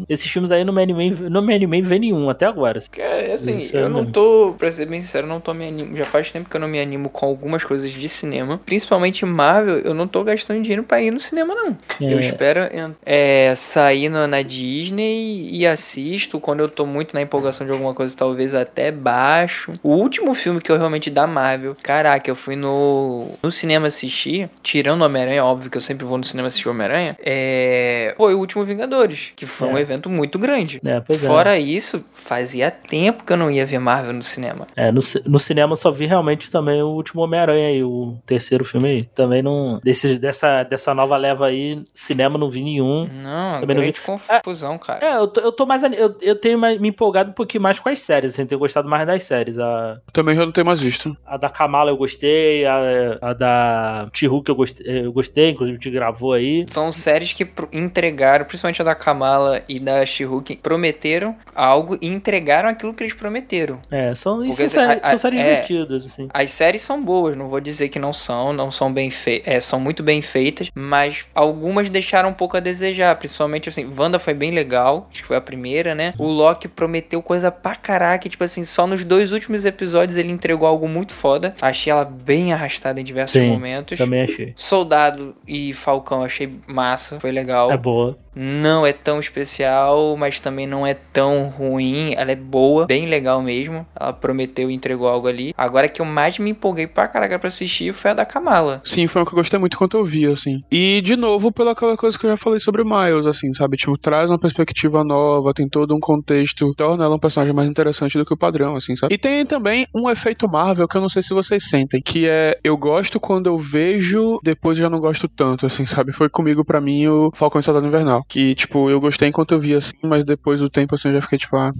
esses filmes aí não me animei, não me animei em ver nenhum até agora. assim. É, assim, Isso é eu não mesmo. tô, pra ser bem sincero, eu não tô me animo. Já faz tempo que eu não me animo com algumas coisas de cinema. Principalmente Marvel, eu não tô gastando dinheiro pra ir no cinema, não. Eu É, espero en- é, sair no- na Disney e assisto. Quando eu tô muito na empolgação de alguma coisa, talvez até baixo. O último filme que eu realmente da Marvel, caraca, eu fui no, no cinema assistir, tirando Homem-Aranha, óbvio que eu sempre vou no cinema assistir Homem-Aranha, é, foi o último Vingadores, que foi um É. evento muito grande. é, pois é. Fora isso, fazia tempo que eu não ia ver Marvel no cinema. É, no, no cinema eu só vi realmente também o último Homem-Aranha aí, o terceiro filme aí. Também não. Desses, dessa, dessa nova leva aí, cinema não vi nenhum. Não, Também não grande confusão, cara. É, eu tô, eu tô mais. Eu, eu tenho mais- me empolgado um pouquinho mais com as séries, assim, tenho gostado mais das séries. A, Também já não tenho mais visto. a da Kamala eu gostei, a, a da T-Hulk eu gostei, eu gostei, inclusive te gravou aí. São séries que entregaram, principalmente a da Kamala e da She-Hulk, prometeram algo e entregaram aquilo que eles prometeram. É, são, Porque, são, séries, a- são séries é- divertidas, assim. As séries são boas, não vou dizer que não são, não são bem feitas, é, são muito bem feitas, mas algumas deixaram um pouco a desejar, principalmente assim, Wanda foi bem legal, acho que foi a primeira, né? O Loki prometeu coisa pra caraca, tipo assim, só nos dois últimos episódios ele entregou algo muito foda. Achei ela bem arrastada em diversos Sim, momentos. Também achei. Soldado e Falcão achei massa, foi legal. É boa. Não é tão especial, mas também não é tão ruim. Ela é boa, bem legal mesmo. Ela prometeu e entregou algo ali. Agora que eu mais me empolguei pra caraca pra assistir foi a da Kamala. Sim, foi uma que eu gostei muito quando eu vi, assim. E, de novo, pela aquela coisa que eu já falei sobre o Miles, assim, sabe? Tipo, traz uma perspectiva nova, tem todo um contexto, torna ela um personagem mais interessante do que o padrão, assim, sabe? E tem também um efeito Marvel que eu não sei se vocês sentem, que é eu gosto quando eu vejo, depois eu já não gosto tanto, assim, sabe? Foi comigo, pra mim, o Falcão e Soldado Invernal. Que, tipo, eu gostei enquanto eu vi, assim, mas depois do tempo, assim, eu já fiquei, tipo, ah,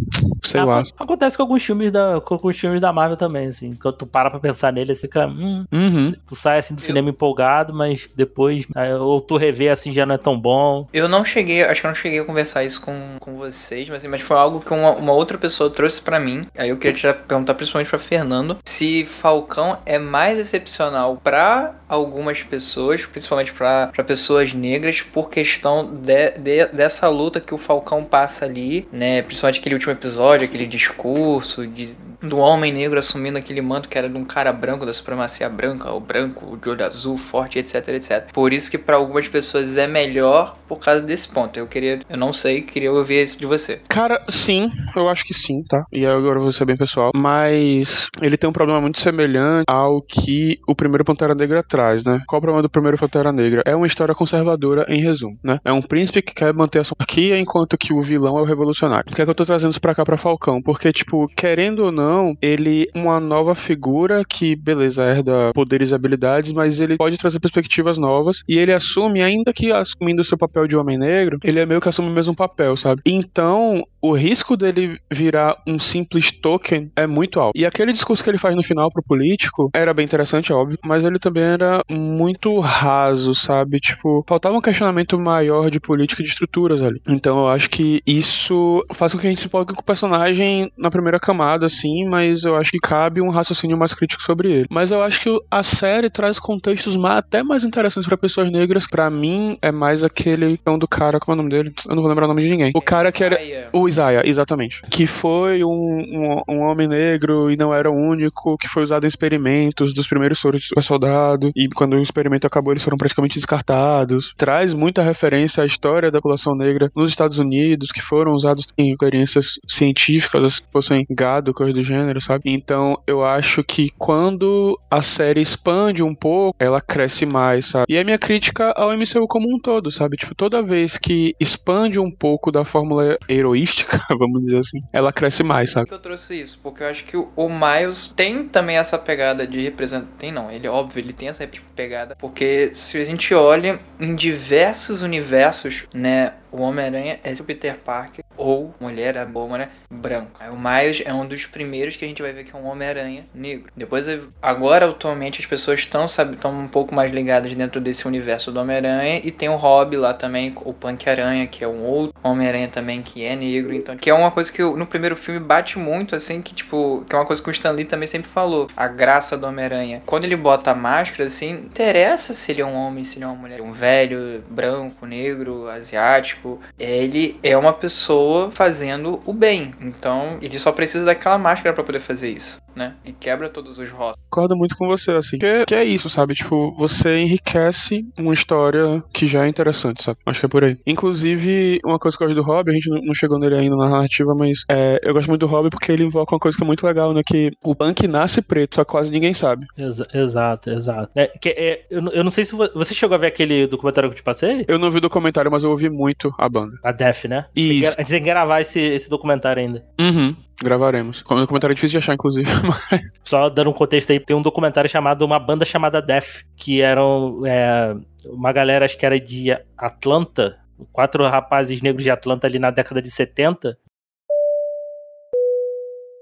sei lá. Acontece com alguns filmes da, com alguns filmes da Marvel também, assim. Quando tu para pra pensar nele, você fica. Hum, Uhum. tu sai assim do cinema empolgado, mas depois. Ou tu revê assim já não é tão bom. Eu não cheguei, acho que eu não cheguei a conversar isso com, com vocês, mas, mas foi algo que uma, uma outra pessoa trouxe pra mim. Aí eu queria te perguntar principalmente pra Fernando se Falcão é mais excepcional pra algumas pessoas, principalmente pra pra pessoas negras, por questão de, de- dessa luta que o Falcão passa ali, né? Principalmente aquele último episódio, aquele discurso de, do homem negro assumindo aquele manto que era de um cara branco, da supremacia branca, o branco, de olho azul, forte, etc, etc. Por isso que pra algumas pessoas é melhor por causa desse ponto. Eu queria, eu não sei, queria ouvir isso de você. Cara, sim, eu acho que sim, tá? E agora eu vou ser bem pessoal. Mas ele tem um problema muito semelhante ao que o primeiro Pantera Negra traz, né? Qual o problema do primeiro Pantera Negra? É uma história conservadora, em resumo, né? É um príncipe que quer manter a sua monarquia enquanto que o vilão é o revolucionário. Por que, é que eu tô trazendo isso pra cá pra Falcão? Porque, tipo, querendo ou não, ele é uma nova figura que, beleza, herda poderes e habilidades, mas ele pode trazer perspectivas novas e ele assume, ainda que assumindo o seu papel de homem negro, ele é meio que assume o mesmo papel, sabe? Então, o risco dele virar um simples token é muito alto. E aquele discurso que ele faz no final pro político era bem interessante, é óbvio, mas ele também era muito raso, sabe? Tipo, faltava um questionamento maior de política e de estruturas ali. Então eu acho que isso faz com que a gente se empolgue com o personagem na primeira camada, assim, mas eu acho que cabe um raciocínio mais crítico sobre ele. Mas eu acho que a série traz contextos até mais interessantes para pessoas negras. Para mim, é mais aquele é um do cara, como é o nome dele? Eu não vou lembrar o nome de ninguém. O cara que era. O Isaiah, exatamente. Que foi um, um, um homem negro e não era o único, que foi usado em experimentos dos primeiros soros super soldado. E quando o experimento acabou, eles foram praticamente descartados. Traz muita referência à história da população negra nos Estados Unidos, que foram usados em experiências científicas, se fossem gado, coisa do gênero, sabe? Então eu acho que quando a série expande um pouco, ela cresce mais, sabe? E a minha crítica ao MCU como um todo, sabe? Tipo, toda vez que expande um pouco da fórmula heroística, vamos dizer assim, ela cresce mais, sabe? eu trouxe isso, porque eu acho que o Miles tem também essa pegada de representar. Tem não, ele óbvio, ele tem essa pegada. Porque se a gente olha em diversos universos, né? o Homem-Aranha é Peter Parker ou mulher, a boa mulher, branco. Aí o Miles é um dos primeiros que a gente vai ver que é um Homem-Aranha negro. Depois, agora atualmente as pessoas estão, estão um pouco mais ligadas dentro desse universo do Homem-Aranha e tem o Rob lá também, o Punk-Aranha, que é um outro Homem-Aranha também que é negro, então que é uma coisa que eu, no primeiro filme bate muito assim, que tipo, que é uma coisa que o Stan Lee também sempre falou, a graça do Homem-Aranha. Quando ele bota a máscara assim, interessa se ele é um homem, se ele é uma mulher, um velho, branco, negro, asiático, ele é uma pessoa fazendo o bem. Então, ele só precisa daquela máscara para poder fazer isso, né? E quebra todos os rótulos. Concordo muito com você, assim. Que é, que é, isso, sabe? Tipo, você enriquece uma história que já é interessante, sabe? Acho que é por aí. Inclusive, uma coisa que eu gosto do Rob, a gente não chegou nele ainda na narrativa, mas é, eu gosto muito do Rob porque ele invoca uma coisa que é muito legal, né? Que o punk nasce preto, só quase ninguém sabe. Exa exato, exato. É, que, é, eu, eu não sei se você chegou a ver aquele documentário que eu te passei? Eu não vi o documentário, mas eu ouvi muito a banda. A Def, né? Isso. A gente tem que gravar esse, esse documentário ainda. Uhum. Gravaremos. O documentário é difícil de achar, inclusive. Mas... Só dando um contexto aí, tem um documentário chamado Uma Banda Chamada Def, que eram é, uma galera, acho que era de Atlanta, quatro rapazes negros de Atlanta ali na década de 70.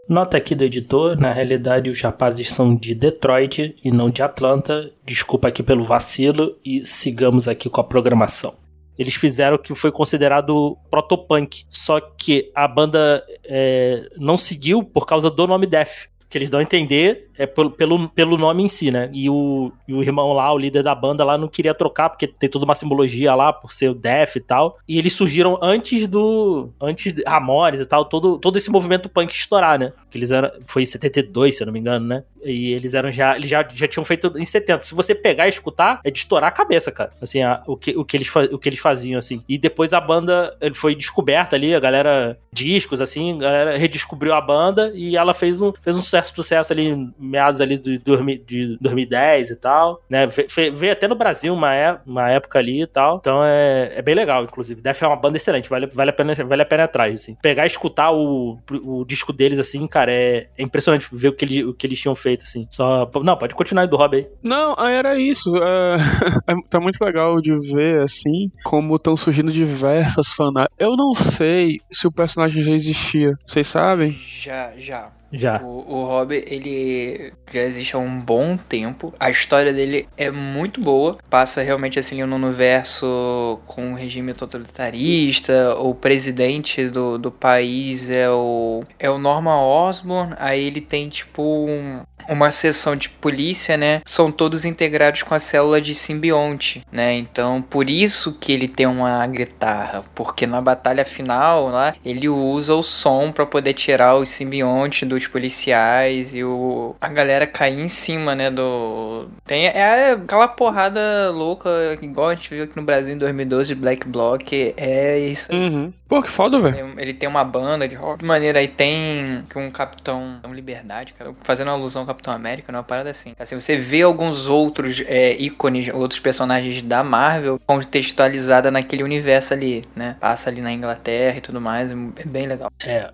Nota aqui do editor, na realidade os rapazes são de Detroit e não de Atlanta. Desculpa aqui pelo vacilo e sigamos aqui com a programação eles fizeram o que foi considerado protopunk. Só que a banda é, não seguiu por causa do nome Def. Que eles dão a entender é pelo, pelo, pelo nome em si, né? E o, e o irmão lá, o líder da banda lá, não queria trocar, porque tem toda uma simbologia lá, por ser o Def e tal. E eles surgiram antes do. Antes de Ramones e tal, todo, todo esse movimento punk estourar, né? Que eles eram. Foi em 72, se eu não me engano, né? E eles eram já. Eles já, já tinham feito em 70. Se você pegar e escutar, é de estourar a cabeça, cara. Assim, a, o, que, o, que eles, o que eles faziam, assim. E depois a banda foi descoberta ali, a galera. Discos, assim, a galera redescobriu a banda e ela fez um, fez um certo sucesso ali meados ali de, de 2010 e tal, né? Veio até no Brasil uma, é, uma época ali e tal. Então é, é bem legal, inclusive. Def é uma banda excelente, vale, vale, a, pena, vale a pena atrás, assim. Pegar e escutar o, o disco deles, assim, cara, é, é impressionante ver o que, ele, o que eles tinham feito, assim. Só. Não, pode continuar do Rob aí. Não, era isso. É, é, tá muito legal de ver, assim, como estão surgindo diversas fanáticas. Eu não sei se o personagem já existia. Vocês sabem? Já, já. Já. O, o ele já existe há um bom tempo. A história dele é muito boa. Passa realmente assim no universo com um regime totalitarista. O presidente do, do país é o, é o Norman Osborn. Aí ele tem tipo um, uma seção de polícia, né? São todos integrados com a célula de simbionte, né? Então, por isso que ele tem uma guitarra, porque na batalha final lá, ele usa o som para poder tirar o simbionte dos policiais e o a galera cair em cima, né, do tem é aquela porrada louca igual a gente viu aqui no Brasil em 2012 Black Bloc, é isso. Uhum. Pô, que foda, velho. Ele tem uma banda de rock. De maneira aí tem um capitão, um liberdade, cara, fazendo alusão Capitão América, uma parada assim. Assim, você vê alguns outros é, ícones, outros personagens da Marvel contextualizada naquele universo ali, né? Passa ali na Inglaterra e tudo mais, é bem legal. É,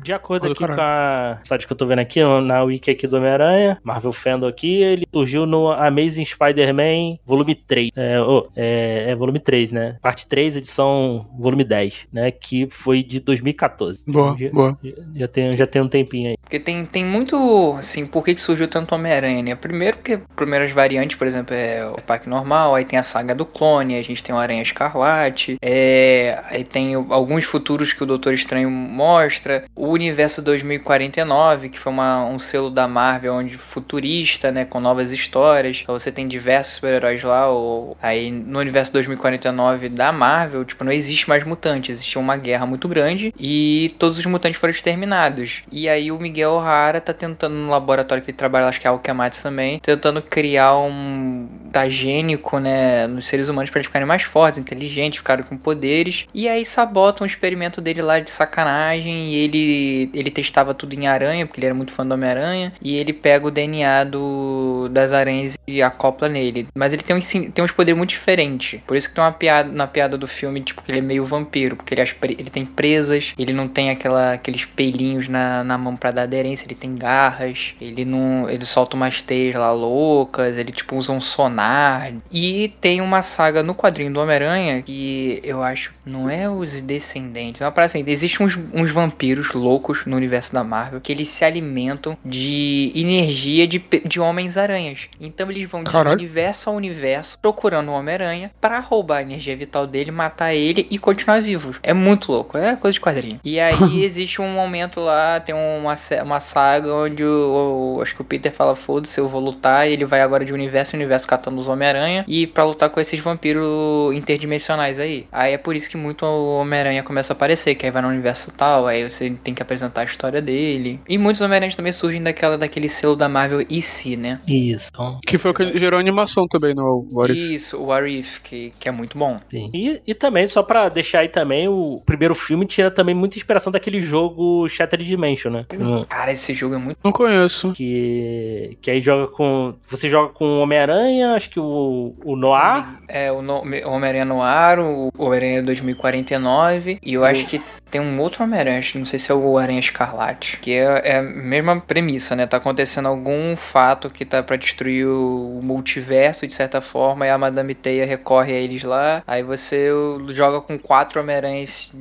de acordo aqui com a site que eu tô vendo aqui, na wiki aqui do Homem-Aranha, Marvel Fandom aqui, ele surgiu no Amazing Spider-Man volume 3. É, oh, é, é, volume 3, né? Parte 3, edição volume 10, né? Que foi de 2014. Boa, já, boa. Já tem, já tem um tempinho aí. Porque tem, tem muito, assim, por que, que surgiu tanto Homem-Aranha, né? Primeiro porque primeiras variantes, por exemplo, é o Parque Normal, aí tem a saga do clone, a gente tem o Aranha Escarlate, é, aí tem alguns futuros que o Doutor Estranho mostra, o universo 2049 2049, que foi uma, um selo da Marvel onde futurista, né, com novas histórias. Então você tem diversos super-heróis lá, ou aí no universo 2049 da Marvel, tipo, não existe mais mutantes, existiu uma guerra muito grande e todos os mutantes foram exterminados. E aí o Miguel O'Hara tá tentando no laboratório que ele trabalha, acho que é Alchemax também, tentando criar um tagênico, né, nos seres humanos para eles ficarem mais fortes, inteligentes, ficarem com poderes. E aí sabotam o experimento dele lá de sacanagem e ele ele testava tudo em aranha, porque ele era muito fã do Homem-Aranha, e ele pega o DNA do, das aranhas e acopla nele. Mas ele tem, um, tem uns poderes muito diferentes. Por isso que tem uma piada na piada do filme, tipo, que ele é meio vampiro, porque ele, ele tem presas, ele não tem aquela, aqueles pelinhos na, na mão para dar aderência, ele tem garras, ele não. ele solta umas teias lá loucas, ele tipo usa um sonar. E tem uma saga no quadrinho do Homem-Aranha que eu acho não é os descendentes, não é assim, existem uns, uns vampiros loucos no universo da Marvel que eles se alimentam de energia de, de Homens-Aranhas. Então eles vão de Caralho. universo a universo procurando o Homem-Aranha para roubar a energia vital dele, matar ele e continuar vivo. É muito louco, é coisa de quadrinho. E aí existe um momento lá, tem uma, uma saga onde o, o acho que o Peter fala: foda-se, eu vou lutar. E ele vai agora de universo em universo catando os Homem-Aranha e para lutar com esses vampiros interdimensionais aí. Aí é por isso que muito o Homem-Aranha começa a aparecer, que aí vai no universo tal, aí você tem que apresentar a história dele. E muitos Homem-Aranhas também surgem daquela, daquele selo da Marvel e si, né? Isso. Que foi o que gerou animação também no What If. Isso, o Arif, que, que é muito bom. Sim. E, e também, só pra deixar aí também, o primeiro filme tira também muita inspiração daquele jogo Shattered Dimension, né? Um- Cara, esse jogo é muito. Não conheço. que, que aí joga com. Você joga com o Homem-Aranha, acho que o, o Noir. É, o, no, o Homem-Aranha no Ar, o Homem-Aranha 2049, e eu acho que tem um outro Homem-Aranha, acho que não sei se é o Aranha Escarlate, que é, é a mesma premissa, né? Tá acontecendo algum fato que tá pra destruir o multiverso de certa forma, e a Madame Teia recorre a eles lá, aí você joga com quatro Homem-Aranhas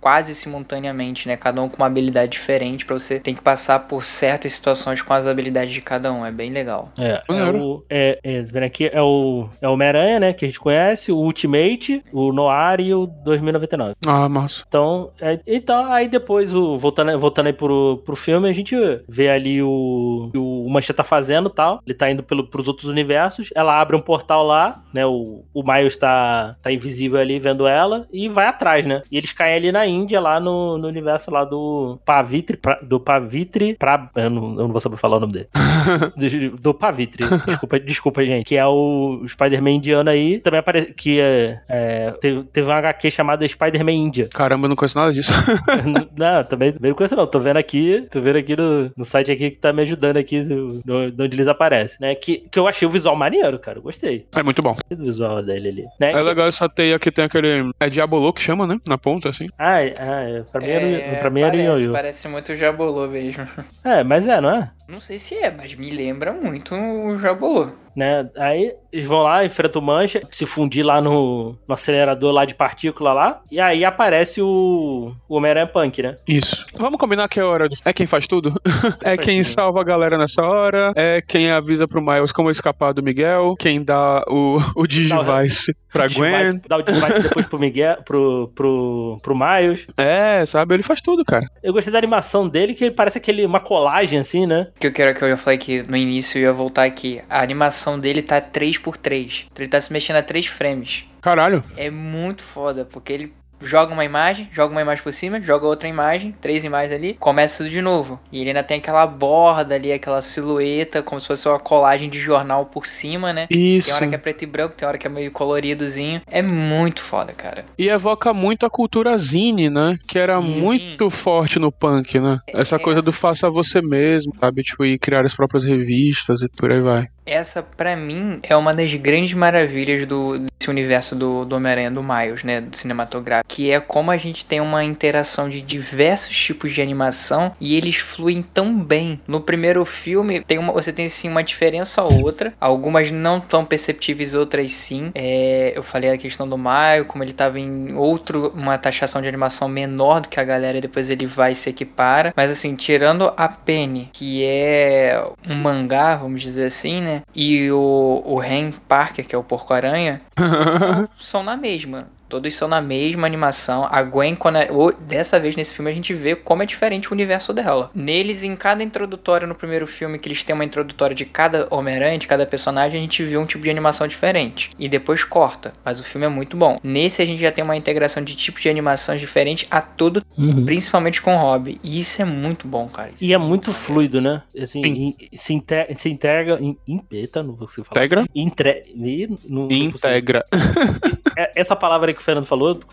quase simultaneamente, né? Cada um com uma habilidade diferente, pra você ter que passar por certas situações com as habilidades de cada um, é bem legal. É, é o. É, é, vendo aqui, é o, é o Homem-Aranha, né? Que a gente conhece, o Ultimate, o Noir e o 2099. Ah, massa. Então, é, então aí depois, o, voltando, voltando aí pro, pro filme, a gente vê ali o, o, o Mancha tá fazendo e tal. Ele tá indo pelo, pros outros universos. Ela abre um portal lá, né? O, o Miles tá, tá invisível ali vendo ela e vai atrás, né? E eles caem ali na Índia, lá no, no universo lá do Pavitri, pra- do Pavitri, pra, eu, não, eu não vou saber falar o nome dele. do, do Pavitri, desculpa, desculpa, gente. Que é o Spider-Man indiano aí. Também aparece que é, é, teve, teve uma HQ chamada Spider-Man Índia. Caramba, eu não conheço nada disso. não, também, também não conheço não. Tô vendo aqui, tô vendo aqui no, no site aqui que tá me ajudando aqui, do, do- de onde eles aparecem, né? Que, que eu achei o visual maneiro, cara. eu Gostei É muito bom. do visual dele ali. Né? É Que- legal essa teia que tem aquele. É Diabolô que chama, né? Na ponta, assim. Ah, é, ah, é. Pra mim era, É, pra mim era parece, ioiô. parece muito o Jabolô mesmo. É, mas é, não é? Não sei se é, mas me lembra muito o Jabolô. Né? Aí eles vão lá, enfrentam o Mancha, se fundir lá no, no acelerador lá de partícula lá, e aí aparece o, o Homem-Aranha Punk, né? Isso. Vamos combinar que é hora. do- É quem faz tudo? é faz quem salva a galera nessa hora. É quem avisa pro Miles como escapar do Miguel. Quem dá o, o Digivice pra O Gwen. device- Dá o device depois pro Miguel, pro, pro, pro Miles. É, sabe? Ele faz tudo, cara. Eu gostei da animação dele, que ele parece aquele, uma colagem assim, né? Que eu quero que eu já falei que no início eu ia voltar aqui. A animação dele tá 3x3. Então ele tá se mexendo a 3 frames. Caralho. É muito foda, porque ele joga uma imagem, joga uma imagem por cima, joga outra imagem, três imagens ali, começa tudo de novo. E ele ainda tem aquela borda ali, aquela silhueta, como se fosse uma colagem de jornal por cima, né? Isso. Tem hora que é preto e branco, tem hora que é meio coloridozinho. É muito foda, cara. E evoca muito a cultura zine, né? Que era Sim. muito forte no punk, né? Essa É, coisa do faça você mesmo, sabe? Tipo, e criar as próprias revistas e por aí vai. Essa, pra mim, é uma das grandes maravilhas do, desse universo do, do Homem-Aranha do Miles, né? Do cinematográfico. Que é como a gente tem uma interação de diversos tipos de animação e eles fluem tão bem. No primeiro filme, tem uma, você tem sim uma diferença ou outra. Algumas não tão perceptíveis, outras sim. É, eu falei a questão do Miles, como ele tava em outro, uma taxação de animação menor do que a galera, e depois ele vai e se equipara. Mas assim, tirando a Penny, que é um mangá, vamos dizer assim, né? E o, o Ren Parker, que é o Porco-Aranha, são, são na mesma. Todos são na mesma animação. A Gwen, quando é- dessa vez nesse filme, a gente vê como é diferente o universo dela. Neles, em cada introdutório no primeiro filme, que eles têm uma introdutória de cada Homem-Aranha, de cada personagem, a gente vê um tipo de animação diferente. E depois corta. Mas o filme é muito bom. Nesse, a gente já tem uma integração de tipos de animações diferentes a todo, principalmente com o Hobby. E isso é muito bom, cara. Isso E é muito fluido, né? Assim, Sim. in- se, inte- se integra. In, in, eita, não vou falar Integra? assim. Entre, Ih, não- não consigo. Integra. É- Essa palavra aí que o Fernando falou,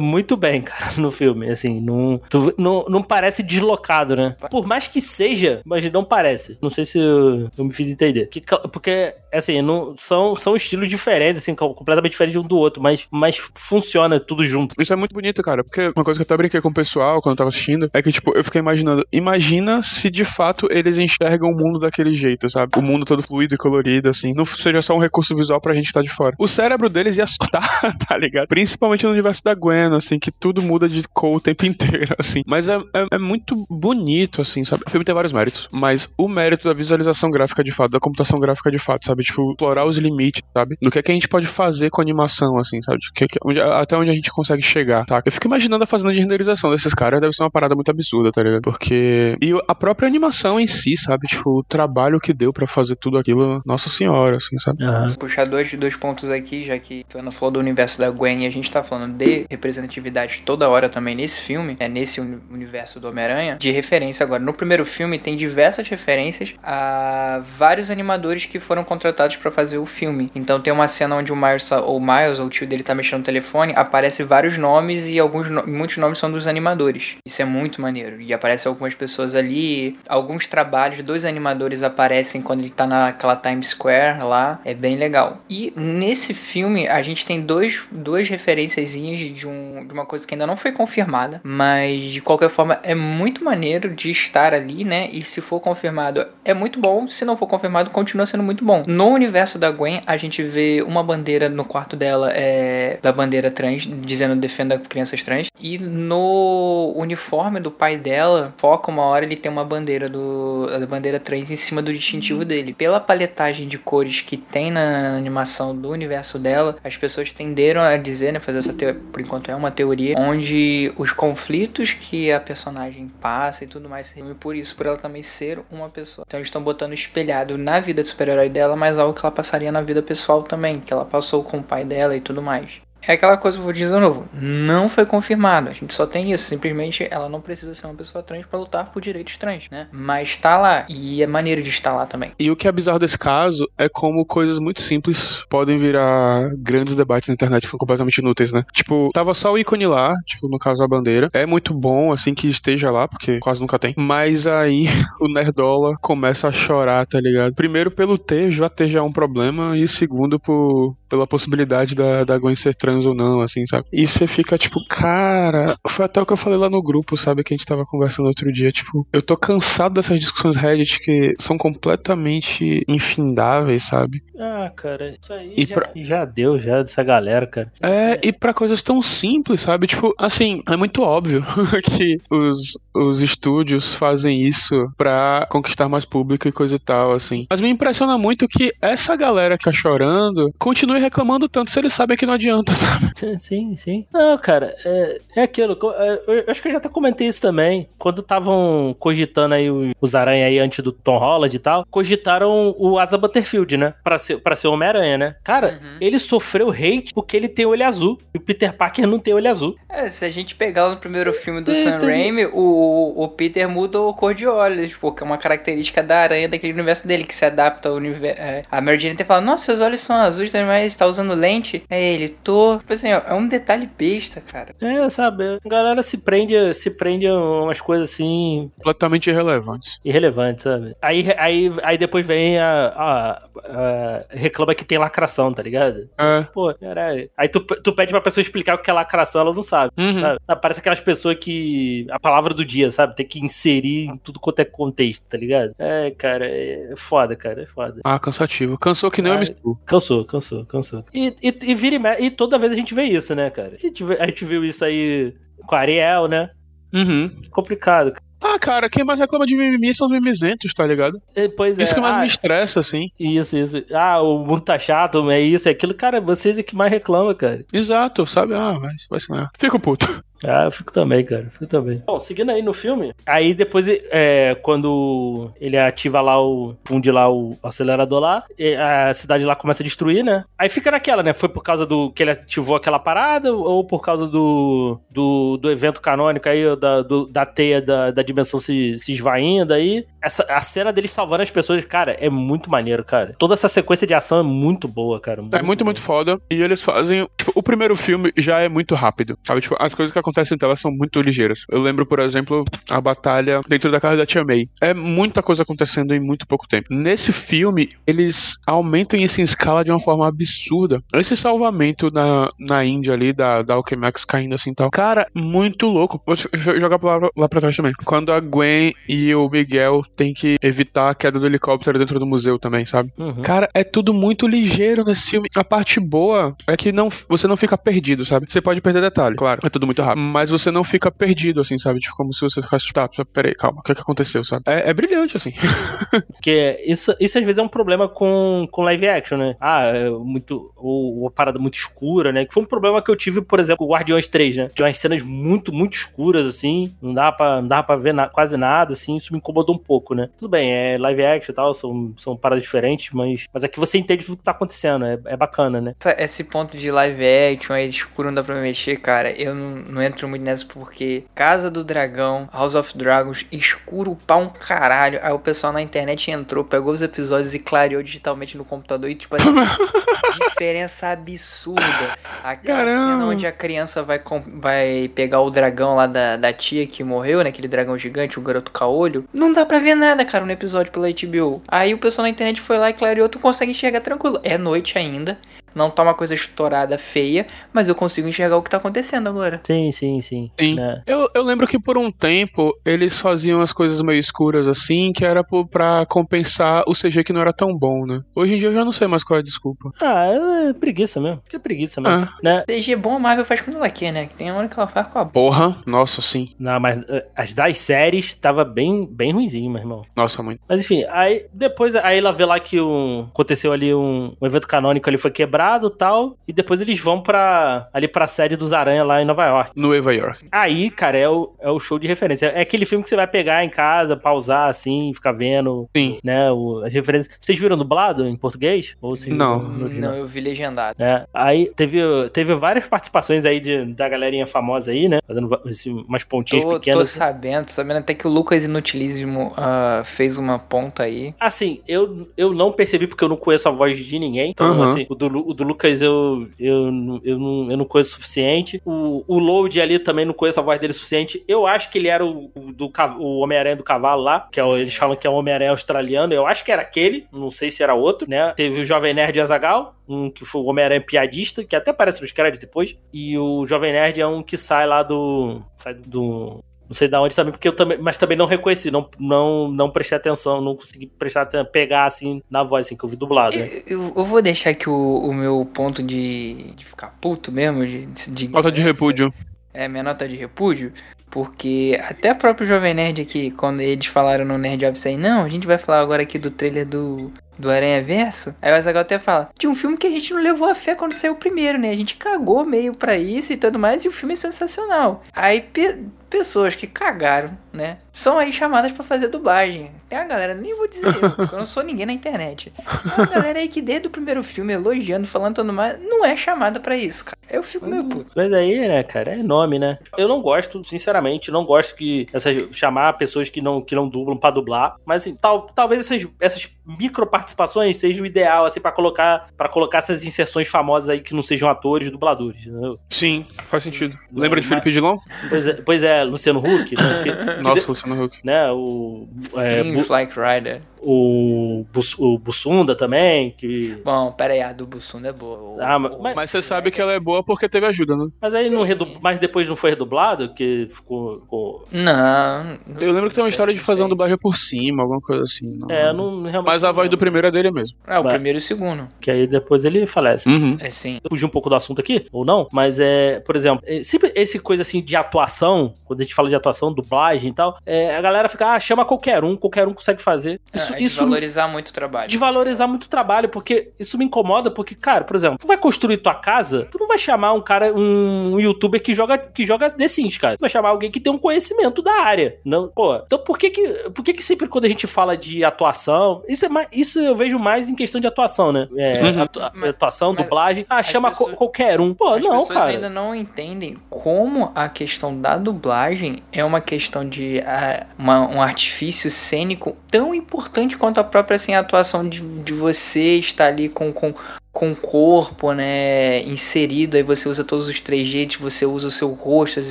muito bem, cara, no filme. Assim, não, tu- não, não parece deslocado, né? Por mais que seja, mas não parece. Não sei se eu, eu me fiz entender. Que- porque, assim, não, são, são estilos diferentes, assim, com- completamente diferentes um do outro, mas, mas funciona tudo junto. Isso é muito bonito, cara, porque uma coisa que eu até brinquei com o pessoal quando eu tava assistindo é que, tipo, eu fiquei imaginando, imagina se de fato eles enxergam o mundo daquele jeito, sabe? O mundo todo fluido e colorido, assim, não seja só um recurso visual pra gente que tá de fora. O cérebro deles ia surtar, tá ligado? Principalmente no universo da Gwen, assim, que tudo muda de cor o tempo inteiro, assim. Mas é, é, é muito bonito, assim, sabe? O filme tem vários méritos, mas o mérito da visualização gráfica de fato, da computação gráfica de fato, sabe? Tipo, explorar os limites, sabe? Do que é que a gente pode fazer com animação, assim, sabe? De que- que- onde- até onde a gente consegue chegar, tá? Eu fico imaginando a fazenda de renderização desses caras, deve ser uma parada muito absurda, tá ligado? Porque. E a própria animação em si, sabe? Tipo, o trabalho que deu pra fazer tudo aquilo, nossa senhora, assim, sabe? Aham. puxar dois, dois pontos aqui, já que Ana falou do universo da Gwen e a gente tá falando de representatividade toda hora também nesse filme, é nesse uni- universo do Homem-Aranha, de referência agora. No primeiro filme tem diversas referências a vários animadores que foram contratados pra fazer o filme. Então tem uma cena onde o Miles, tá- ou Miles, ou o tio dele tá mexendo no telefone, aparece vários nomes e alguns muitos nomes são dos animadores. Isso é muito maneiro. E aparece algumas pessoas ali, alguns trabalhos dos animadores aparecem quando ele tá naquela Times Square lá, é bem legal. E nesse filme a gente tem dois, duas referenciazinhas de, um, de uma coisa que ainda não foi confirmada, mas de qualquer forma é muito maneiro de estar ali, né? E se for confirmado é muito bom, se não for confirmado continua sendo muito bom. No universo da Gwen a gente vê uma bandeira no quarto dela é da bandeira trans dizendo defenda crianças trans e no uniforme do pai dela foca uma hora ele tem uma bandeira do da bandeira trans em cima do distintivo dele. Pela paletagem de cores que tem na animação do universo dela, as pessoas tenderam a dizer, né, fazer essa teoria, por enquanto é uma teoria, onde os conflitos que a personagem passa e tudo mais se resume por isso, por ela também ser uma pessoa. Então eles estão botando espelhado na vida de super-herói dela, mas algo que ela passaria na vida pessoal também, que ela passou com o pai dela e tudo mais. É aquela coisa, eu vou dizer de novo, não foi confirmado, a gente só tem isso, simplesmente ela não precisa ser uma pessoa trans pra lutar por direitos trans, né? Mas tá lá, e é maneiro de estar lá também. E o que é bizarro desse caso é como coisas muito simples podem virar grandes debates na internet que são completamente inúteis, né? Tipo, tava só o ícone lá, tipo, no caso a bandeira. É muito bom, assim, que esteja lá, porque quase nunca tem. Mas aí o Nerdola começa a chorar, tá ligado? Primeiro pelo ter, já ter já um problema, e segundo por, pela possibilidade da, da Gwen ser trans ou não, assim, sabe? E você fica tipo, cara, foi até o que eu falei lá no grupo, sabe? Que a gente tava conversando outro dia, tipo, eu tô cansado dessas discussões Reddit que são completamente infindáveis, sabe? Ah, cara, isso aí E já, pra- já deu, já, dessa galera, cara. É, e pra coisas tão simples, sabe? Tipo, assim, é muito óbvio que os, os estúdios fazem isso pra conquistar mais público e coisa e tal, assim. Mas me impressiona muito que essa galera que tá chorando continue reclamando tanto se eles sabem que não adianta, sabe? Sim, sim. Não, cara, é, é aquilo. é, Eu acho que eu já até comentei isso também. Quando estavam cogitando aí o- os aranha aí antes do Tom Holland e tal, cogitaram o Asa Butterfield, né? Pra ser, pra ser Homem-Aranha, né? Cara, Uhum. ele sofreu hate porque ele tem olho azul. E o Peter Parker não tem olho azul. É, se a gente pegar no primeiro filme do É, Sam Raimi, o, o Peter muda a cor de olhos, porque é uma característica da aranha daquele universo dele, que se adapta ao universo. a Mary Jane até fala, nossa, seus olhos são azuis, tá, mas tá usando lente? É ele, tô. Tipo assim, é um detalhe besta, cara. É, sabe? A galera se prende, se prende a umas coisas assim Completamente irrelevantes. irrelevantes, sabe? Aí, aí, aí depois vem a, a- a- reclama que tem lacração, tá ligado? É. Pô, caralho. Aí tu, tu pede pra pessoa explicar o que é lacração, ela não sabe. Uhum. sabe? Ah, Parece aquelas pessoas que. A palavra do dia, sabe? Tem que inserir em tudo quanto é contexto, tá ligado? É, cara, é foda, cara, é foda. Ah, cansativo. Cansou que nem o Ai. MCU. Cansou, cansou, cansou. E, e, e vira e, me- e toda vez a gente vê isso, né, cara? A gente, vê- a gente viu isso aí com a Ariel, né? Uhum. Complicado. Ah, cara, quem mais reclama de mimimi são os mimizentos, tá ligado? É, Pois é. Isso que mais ah, me estressa, assim. Isso, isso. Ah, o mundo tá chato, é isso, é aquilo. Cara, vocês é que mais reclamam, cara. Exato, sabe? Ah, vai, vai se ganhar. Fico puto. Ah, eu fico também, cara. Fico também. Bom, seguindo aí no filme, aí depois, é, quando ele ativa lá o. funde lá o acelerador lá, e a cidade lá começa a destruir, né? Aí fica naquela, né? Foi por causa do que ele ativou aquela parada ou por causa do, do, do evento canônico aí, da, do- da teia da, da dimensão se, se esvaindo aí. Essa, a cena dele salvando as pessoas, cara, é muito maneiro, cara. Toda essa sequência de ação é muito boa, cara. É muito, muito foda. E eles fazem. Tipo, o primeiro filme já é muito rápido. Sabe? Tipo, as coisas que acontecem em tela são muito ligeiras. Eu lembro, por exemplo, a batalha dentro da casa da Tia May. É muita coisa acontecendo em muito pouco tempo. Nesse filme, eles aumentam isso em escala de uma forma absurda. Esse salvamento na, na Índia ali, da, da Alchemax caindo assim e tal. Cara, muito louco. Vou jo- jogar lá, lá pra trás também. Quando a Gwen e o Miguel têm que evitar a queda do helicóptero dentro do museu também, sabe? Uhum. Cara, é tudo muito ligeiro nesse filme. A parte boa é que não, você não fica perdido, sabe? Você pode perder detalhe, claro. É tudo muito rápido. Mas você não fica perdido, assim, sabe? Tipo, como se você ficasse, tá, peraí, calma, o que, que aconteceu, sabe? É, é brilhante, assim. Porque isso, isso às vezes é um problema com, com live action, né? Ah, é muito. Ou uma parada muito escura, né? Que foi um problema que eu tive, por exemplo, com Guardiões 3, né? Tinha umas cenas muito, muito escuras, assim. Não dava pra, não dava pra ver na- quase nada, assim. Isso me incomodou um pouco, né? Tudo bem, é live action e tal, são, são paradas diferentes, mas, mas aqui você entende tudo que tá acontecendo. É, é bacana, né? Esse ponto de live action aí, de escuro não dá pra mexer, cara, eu não, não entro muito nessa porque Casa do Dragão, House of Dragons, escuro pra um caralho. Aí o pessoal na internet entrou, pegou os episódios e clareou digitalmente no computador e tipo assim, diferença absurda. Aquela Caramba. cena onde a criança vai, vai pegar o dragão lá da, da tia que morreu, né? Aquele dragão gigante, o garoto caolho. Não dá pra ver nada, cara, no episódio pela HBO. Aí o pessoal na internet foi lá e clareou, tu consegue enxergar tranquilo. É noite ainda. Não tá uma coisa estourada feia, mas eu consigo enxergar o que tá acontecendo agora. Sim, sim, sim. Sim. né? Eu, eu lembro que por um tempo eles faziam as coisas meio escuras assim, que era por, pra compensar o CG que não era tão bom, né? Hoje em dia eu já não sei mais qual é a desculpa. Ah, é preguiça mesmo. Que preguiça mesmo. Ah. Né? CG bom a Marvel faz quando ela quer, né? Que tem uma hora que ela faz com a Porra, nossa, sim. Não, mas eh, as das séries tava bem, bem ruimzinho, meu irmão. Nossa, muito. Mas enfim, aí depois aí ela vê lá que um, aconteceu ali um, um evento canônico ali foi quebrado e tal. E depois eles vão pra, ali pra sede dos Aranha lá em Nova York. Nova York. Aí, cara, é o, é o show de referência. É aquele filme que você vai pegar em casa, pausar assim, ficar vendo, Sim. né, o- as referências. Vocês viram dublado em português? Ou vocês Não. Não, eu vi legendado. né? Aí teve, teve várias participações aí de, da galerinha famosa aí, né? Fazendo esse- umas pontinhas Tô, tô pequenas. sabendo, tô sabendo até que o Lucas Inutilismo ah, fez uma ponta aí. Assim, eu, eu não percebi porque eu não conheço a voz de ninguém. Então, Uhum. assim, o do, o do Lucas eu, eu, eu, não, eu não conheço o suficiente. O, o Load ali também não conheço a voz dele o suficiente. Eu acho que ele era o, o do, o Homem-Aranha do Cavalo lá, que é o- eles falam que é o Homem-Aranha australiano. Eu acho que era aquele, não sei se era outro, né? Teve o Jovem Nerd Azagal, um que foi o Homem-Aranha piadista, que até aparece nos créditos depois. E o Jovem Nerd é um que sai lá do. Sai do. Não sei da onde também, porque eu também, mas também não reconheci, não, não, não prestei atenção, não consegui prestar atenção, pegar assim na voz, assim, que eu vi dublado, né? Eu, eu- vou deixar aqui o, o meu ponto de, de ficar puto mesmo, de, de Nota de repúdio. É, minha nota de repúdio. Porque até o próprio Jovem Nerd aqui, quando eles falaram no Nerd Office aí, não, a gente vai falar agora aqui do trailer do, do Aranha Verso. Aí o Azaghal até fala, de um filme que a gente não levou a fé quando saiu o primeiro, né? A gente cagou meio pra isso e tudo mais, e o filme é sensacional. Aí pe- pessoas que cagaram, né? São aí chamadas pra fazer dublagem. Tem a galera, nem vou dizer eu, porque eu não sou ninguém na internet. Uma galera aí que desde o primeiro filme, elogiando, falando tudo mais, não é chamada pra isso, cara. Eu fico meio puto. Mas aí, né, cara, é nome, né? Eu não gosto, sinceramente, não gosto que essas, chamar pessoas que não, que não dublam pra dublar. Mas assim, tal, talvez essas, essas micro participações sejam o ideal, assim, pra colocar, pra colocar essas inserções famosas aí que não sejam atores, dubladores, entendeu? Sim, faz sentido. Lembra de Felipe Dilon? Pois é, pois é Luciano Huck, né? Que- que Nossa, Luciano Huck. né, o, é, King Bu- Flight Rider. O, Bus- o Bussunda também, que. Bom, pera aí, a do Bussunda é boa. O- Ah, mas- o- mas- Mas você sabe que ela é boa porque teve ajuda, né? Mas aí não redu... mas depois não foi redublado, que ficou. ficou- Não. Eu lembro que tem uma não história de fazer não uma dublagem por cima, alguma coisa assim. não- É, não realmente. Mas a voz do primeiro é dele mesmo. É, o Vai. primeiro e o segundo. Que aí depois ele falece. Uhum. É sim. fugir um pouco do assunto aqui, ou não, mas é, por exemplo, é, sempre esse coisa assim de atuação, quando a gente fala de atuação, dublagem e tal, é, a galera fica, ah, chama qualquer um, qualquer um consegue fazer. Isso, é, de isso valorizar muito o trabalho. desvalorizar muito o trabalho, porque isso me incomoda, porque, cara, por exemplo, tu vai construir tua casa, tu não vai chamar um cara, um youtuber que joga, que joga The Sims, cara. Tu vai chamar alguém que tem um conhecimento da área. Não, pô, então por que que, por que que sempre quando a gente fala de atuação, isso é mais, isso eu vejo mais em questão de atuação, né? É, Uhum. atu- Mas- atuação, mas dublagem, ah, chama pessoas- co- qualquer um. Pô, As não, pessoas cara. ainda não entendem como a questão da dublagem é uma questão de ah, uma- um artifício cênico tão importante quanto a própria assim, atuação de, de você estar ali com, com, com o corpo, né, inserido, aí você usa todos os trejeitos, você usa o seu rosto, as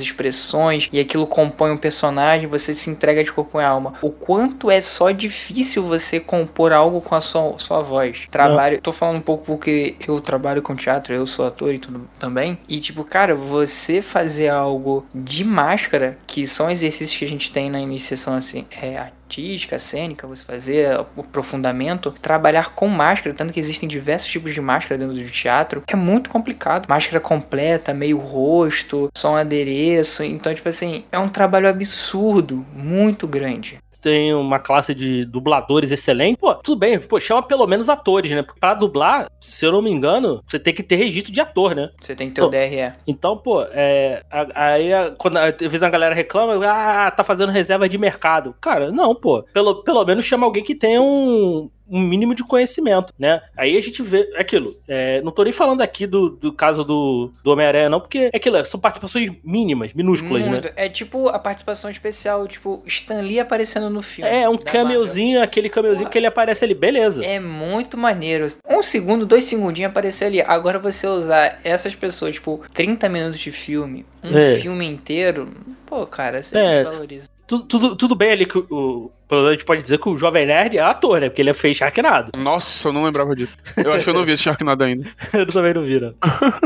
expressões, e aquilo compõe um personagem, você se entrega de corpo e alma. O quanto é só difícil você compor algo com a sua, sua voz. Trabalho, tô falando um pouco porque eu trabalho com teatro, eu sou ator e tudo também, e tipo, cara, você fazer algo de máscara, que são exercícios que a gente tem na iniciação assim, é artística, cênica, você fazer o aprofundamento, trabalhar com máscara, tanto que existem diversos tipos de máscara dentro do teatro, é muito complicado. Máscara completa, meio rosto, só um adereço, então, tipo assim, é um trabalho absurdo, muito grande. Tem uma classe de dubladores excelente, pô, tudo bem, pô, chama pelo menos atores, né? Pra dublar, se eu não me engano, você tem que ter registro de ator, né? Você tem que ter o Tô- DRE. Então, pô, é, aí quando às vezes a galera reclama, ah, tá fazendo reserva de mercado. Cara, não, pô, pelo, pelo menos chama alguém que tenha um, um mínimo de conhecimento, né? Aí a gente vê aquilo. é, não tô nem falando aqui do, do caso do, do Homem-Aranha, não, porque é aquilo, são participações mínimas, minúsculas, né? É tipo a participação especial, tipo, Stan Lee aparecendo no filme. É, um cameozinho, aquele cameozinho que ele aparece ali, beleza. Marvel. É muito maneiro. Um segundo, dois segundinhos aparecer ali. Agora você usar essas pessoas, tipo, 30 minutos de filme, um É. filme inteiro, pô, cara, você É. valoriza. Tudo, tudo, tudo bem ali que o, o. A gente pode dizer que o Jovem Nerd é ator, né? Porque ele fez Sharknado. Nossa, eu não lembrava disso. Eu acho que eu não vi esse Sharknado ainda. Eu também não vi, não.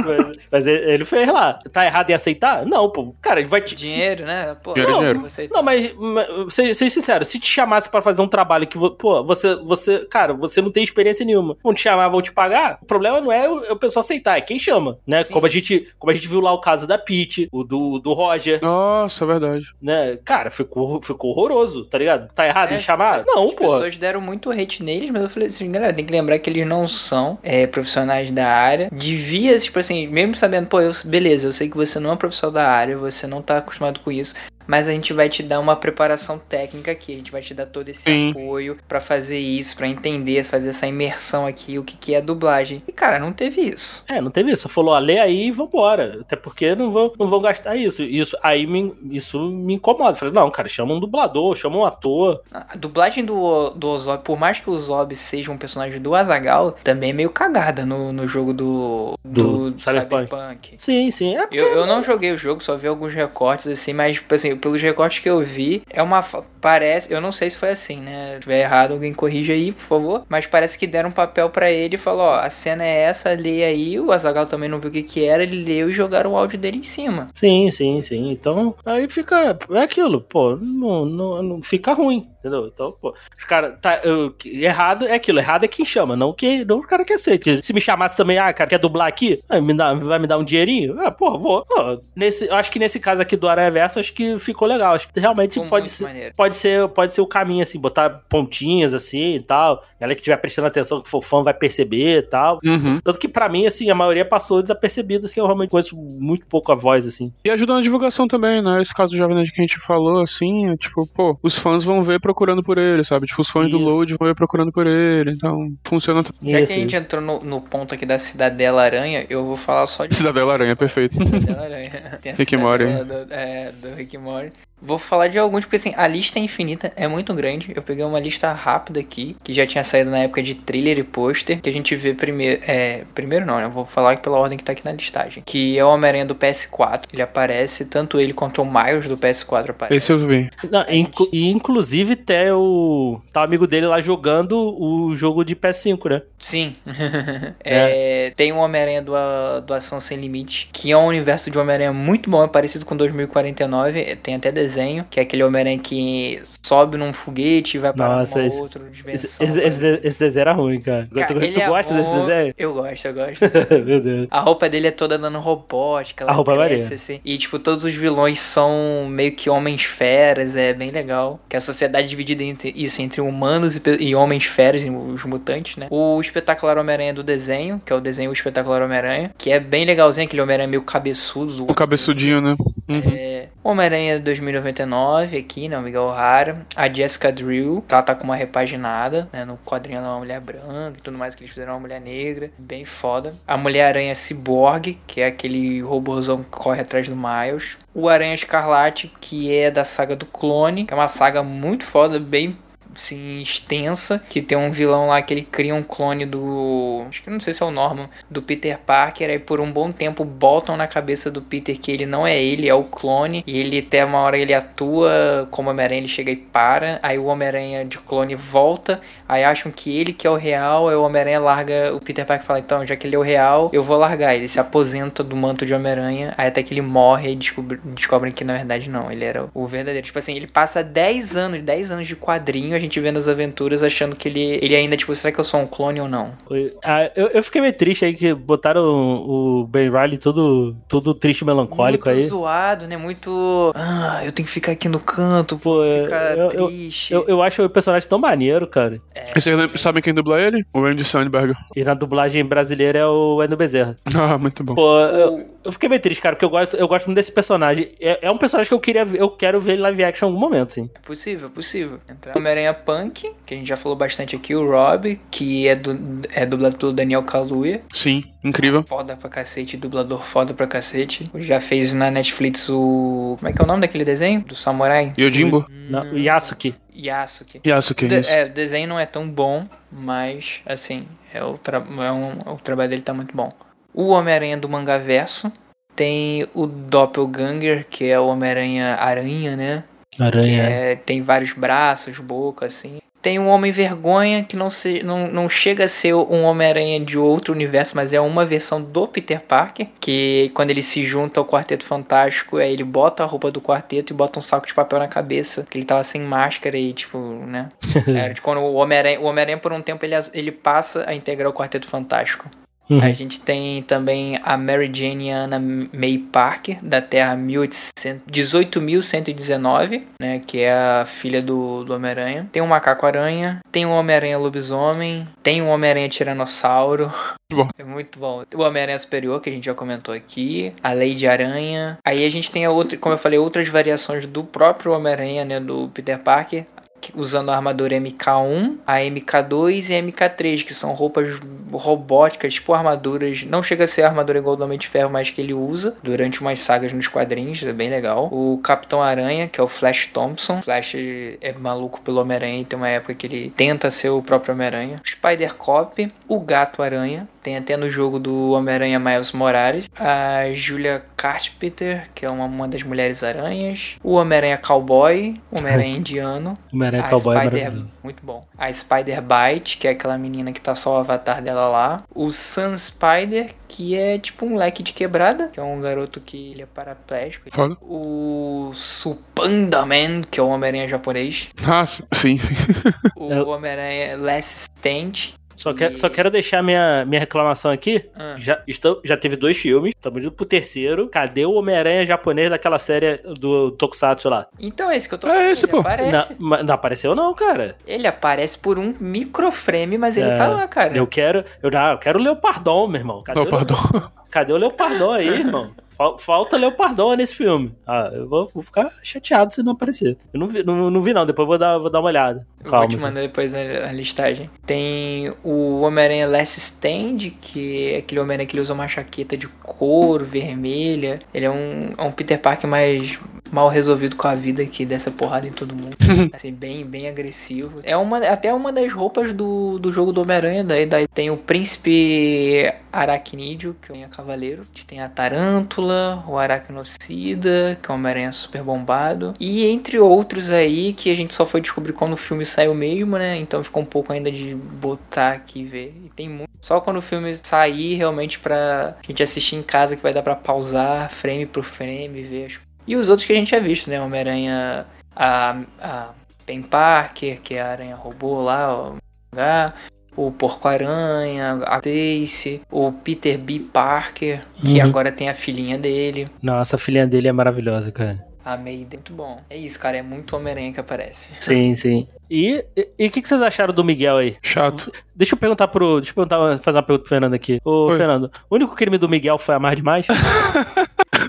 mas, mas ele fez lá. Tá errado em aceitar? Não, pô. Cara, ele vai te. Dinheiro, né? Pô, Dinheiro é não, dinheiro. Não, mas, mas seja, seja sincero, se te chamasse pra fazer um trabalho que, pô, você, você, cara, você não tem experiência nenhuma, vão te chamar, vão te pagar, o problema não é o, é o pessoal aceitar, é quem chama, né? Sim. Como a, gente, como a gente viu lá o caso da Pete, o do, do Roger, Nossa, é verdade. né? Cara, ficou, ficou horroroso, tá ligado? Tá errado É, em chamar? Não, As pô. pessoas deram muito hate neles, mas eu falei assim, galera, tem que lembrar que eles não são é, profissionais da área. Devia, tipo assim, mesmo sabendo, pô, eu, beleza, eu sei que você não é profissional da área, você não tá acostumado com isso, mas a gente vai te dar uma preparação técnica aqui, a gente vai te dar todo esse Sim. apoio pra fazer isso, pra entender, fazer essa imersão aqui, o que, que é dublagem. E, cara, não teve isso. É, não teve isso. Falou, ah, lê aí e vambora. Até porque não vão, não vão gastar isso. Isso aí me, isso me incomoda. Falei, não, cara, chama um dublador, chama um ator. A dublagem do, do Ozob, por mais que o Ozob seja um personagem do Azagal, também é meio cagada no, no jogo do, Do do, Cyberpunk. Cyberpunk. Sim, sim. É porque Eu, eu não joguei o jogo, só vi alguns recortes assim, mas tipo assim, pelos recortes que eu vi, é uma. Parece. Eu não sei se foi assim, né? Se tiver errado, alguém corrija aí, por favor. Mas parece que deram um papel pra ele e falou: ó, a cena é essa, lê aí. O Azagal também não viu o que que era, ele leu e jogaram o áudio dele em cima. Sim, sim, sim. Então, aí fica. É aquilo, pô, não, não, não fica ruim, entendeu? Então, pô, os cara, tá, eu- errado é aquilo, errado é quem chama, não, que, não o cara que aceita. Se me chamasse também, ah, cara, quer dublar aqui? Ah, me dá, vai me dar um dinheirinho? Ah, pô, vou. Pô, nesse, eu acho que nesse caso aqui do Aranha Verso, acho que ficou legal. Acho que realmente pode ser. maneiro. Pode ser, pode ser o caminho, assim, botar pontinhas assim e tal. Galera que estiver prestando atenção, que for fã, vai perceber e tal. Uhum. Tanto que pra mim, assim, a maioria passou desapercebido, assim, que eu realmente conheço muito pouco a voz, assim. E ajuda na divulgação também, né? Esse caso do Jovem Nerd que a gente falou, assim, é tipo, pô, os fãs vão ver procurando por ele, sabe? Tipo, os fãs do Isso. Load vão ver procurando por ele, então funciona. Já Isso, que a gente entrou no, no ponto aqui da Cidadela Aranha, eu vou falar só de Cidadela Aranha, perfeito. Cidadela Aranha. Tem a Rick Morty. Do, é, do Rick Morty. Vou falar de alguns, porque assim, a lista é infinita, é muito grande. Eu peguei uma lista rápida aqui, que já tinha saído na época de trailer e pôster, que a gente vê primeiro. É, primeiro não, né? Eu vou falar pela ordem que tá aqui na listagem. Que é o Homem-Aranha do PS4. Ele aparece, tanto ele quanto o Miles do PS4 aparece. Esse eu vi. Não, inclu- e inclusive até o. Tá o amigo dele lá jogando o jogo de PS5, né? Sim. É, Tem o Homem-Aranha do, do Ação Sem Limite, que é um universo de Homem-Aranha muito bom, é parecido com 2049. Tem até desenho, que é aquele Homem-Aranha que sobe num foguete e vai para Nossa, uma esse- outra dimensão. esse, esse, esse desenho era ruim, cara. Cara, tu tu é gosta desse bom. desenho? Eu gosto, eu gosto. Meu Deus. A roupa dele é toda dando robótica, A roupa é cresce, maneira. assim. E, tipo, todos os vilões são meio que homens-feras, é bem legal. Que a sociedade é dividida entre isso, entre humanos e, e homens-feras, e os mutantes, né? O espetacular Homem-Aranha do desenho, que é o desenho Espetacular Homem-Aranha, que é bem legalzinho, aquele Homem-Aranha meio cabeçudo. O cabeçudinho, né? Uhum. É, Homem-Aranha 2099 aqui, né? O Miguel O'Hara. A Jessica Drill, ela tá com uma repaginada, né? No quadrinho ela é uma mulher branca e tudo mais que eles fizeram uma mulher negra. Bem foda. A Mulher-Aranha Cyborg, que é aquele robôzão que corre atrás do Miles. O Aranha Escarlate, que é da saga do Clone, que é uma saga muito foda, bem assim, extensa, que tem um vilão lá que ele cria um clone do. Acho que não sei se é o Norman, do Peter Parker, aí por um bom tempo botam na cabeça do Peter que ele não é ele, é o clone, e ele até uma hora ele atua como Homem-Aranha, ele chega e para, aí o Homem-Aranha de clone volta, aí acham que ele que é o real, aí o Homem-Aranha larga, o Peter Parker fala, então, já que ele é o real, eu vou largar, ele se aposenta do manto de Homem-Aranha, aí até que ele morre e descobre- descobrem que na verdade não, ele era o verdadeiro. Tipo assim, ele passa 10 anos, 10 anos de quadrinho, a gente vendo as aventuras achando que ele, ele ainda, tipo, será que eu sou um clone ou não? Ah, eu, eu fiquei meio triste aí que botaram o, o Ben Riley todo, todo triste e melancólico muito aí. zoado, né? Muito. Ah, eu tenho que ficar aqui no canto, Pô, é, ficar eu- eu- triste. Eu, eu acho o personagem tão maneiro, cara. Vocês lembram- sabem quem dubla ele? O Andy Sandberg. E na dublagem brasileira é o Wendel Bezerra. Ah, muito bom. Pô, eu, eu fiquei meio triste, cara, porque eu gosto, eu gosto muito desse personagem. É, é um personagem que eu queria eu quero ver em live action em algum momento, sim. É possível, é possível. Entrar. Homem-Aranha Punk, que a gente já falou bastante aqui, o Rob, que é, du é dublado pelo Daniel Kaluuya. Sim, incrível. Foda pra cacete, dublador foda pra cacete. Já fez na Netflix o. Como é que é o nome daquele desenho? Do Samurai? Yojimbo? Não, o Yasuki. Yasuke. Yasuke, De- isso. é, o desenho não é tão bom, mas, assim, é o, tra é um- o trabalho dele tá muito bom. O Homem-Aranha do Manga Verso. Tem o Doppelganger, que é o Homem-Aranha Aranha, né? Aranha. é, tem vários braços, boca, assim. Tem um Homem-Vergonha que não, se, não, não chega a ser um Homem-Aranha de outro universo, mas é uma versão do Peter Parker. Que quando ele se junta ao Quarteto Fantástico, aí ele bota a roupa do quarteto e bota um saco de papel na cabeça. Que ele tava sem máscara e, tipo, né? Era de quando o Homem-Aranha, Homem-Aranha por um tempo, ele, ele passa a integrar o Quarteto Fantástico. Uhum. A gente tem também a Mary Jane Anna May Parker, da Terra 1800 18.119, né, que é a filha do, do Homem-Aranha. Tem o Macaco-Aranha, tem o Homem-Aranha Lobisomem, tem o Homem-Aranha Tiranossauro. Bom. É muito bom. O Homem-Aranha Superior, que a gente já comentou aqui, a Lady Aranha. Aí a gente tem, a outra, como eu falei, outras variações do próprio Homem-Aranha, né, do Peter Parker, usando a armadura MK1, a MK2 e a MK3, que são roupas robóticas, tipo armaduras. Não chega a ser a armadura igual do Homem de Ferro, mas que ele usa durante umas sagas nos quadrinhos, é bem legal. O Capitão Aranha, que é o Flash Thompson. Flash é maluco pelo Homem-Aranha tem uma época que ele tenta ser o próprio Homem-Aranha. Spider Cop, o Gato Aranha. Tem até no jogo do Homem-Aranha Miles Morales. A Julia Carpenter, que é uma, uma das Mulheres Aranhas. O Homem-Aranha Cowboy. O Homem-Aranha Indiano. Homem-Aranha A Cowboy é Spider, maravilhoso. muito bom. A Spider Bite, que é aquela menina que tá só o avatar dela lá. O Sun Spider, que é tipo um leque de quebrada, que é um garoto que ele é paraplégico. Foda. O Supandaman, que é o Homem-Aranha japonês. Ah, sim. O Eu- Homem-Aranha Last Stand. Só, quero, só quero deixar minha, minha reclamação aqui. Ah. Já, estou, já teve dois filmes, estamos indo pro terceiro. Cadê o Homem-Aranha japonês daquela série do Tokusatsu lá? Então é isso que eu tô É falando. esse, ele pô. aparece. Não, não apareceu não, cara. Ele aparece por um microframe, mas ele É, tá lá, cara. Eu quero, eu, não, eu quero o Leopardon, meu irmão. Cadê, Não, o. cadê o Leopardon aí, irmão? Fal- Falta Leopardon nesse filme. Ah, eu vou, vou ficar chateado se não aparecer. Eu não vi, não, não vi não, depois eu vou dar, vou dar uma olhada. Eu Calma. vou te assim. mandar depois a, listagem. Tem o Homem-Aranha Last Stand, que é aquele Homem-Aranha que usa uma jaqueta de couro vermelha. Ele é um, é um Peter Parker mais mal resolvido com a vida que dessa porrada em todo mundo. assim, bem, bem agressivo. É uma, até uma das roupas do, do jogo do Homem-Aranha. Daí, daí tem o príncipe aracnídeo, que é o cavaleiro. Tem a tarântula, o aracnocida, que é um Homem-Aranha super bombado. E entre outros aí que a gente só foi descobrir quando o filme saiu mesmo, né? Então ficou um pouco ainda de botar aqui e ver. E tem muito. Só quando o filme sair, realmente, pra gente assistir em casa, que vai dar pra pausar frame por frame, ver as e os outros que a gente já visto, né? Homem-Aranha, a, a Ben Parker, que é a aranha robô lá, o, o Porco-Aranha, a Stacy, o Peter B. Parker, que Uhum. agora tem a filhinha dele. Nossa, a filhinha dele é maravilhosa, cara. A Mayday, muito bom. É isso, cara, é muito Homem-Aranha que aparece. Sim, sim. E e o que, que vocês acharam do Miguel aí? Chato. Deixa eu perguntar pro. Deixa eu perguntar, fazer uma pergunta pro Fernando aqui. Ô, Oi. Fernando, o único crime do Miguel foi amar demais?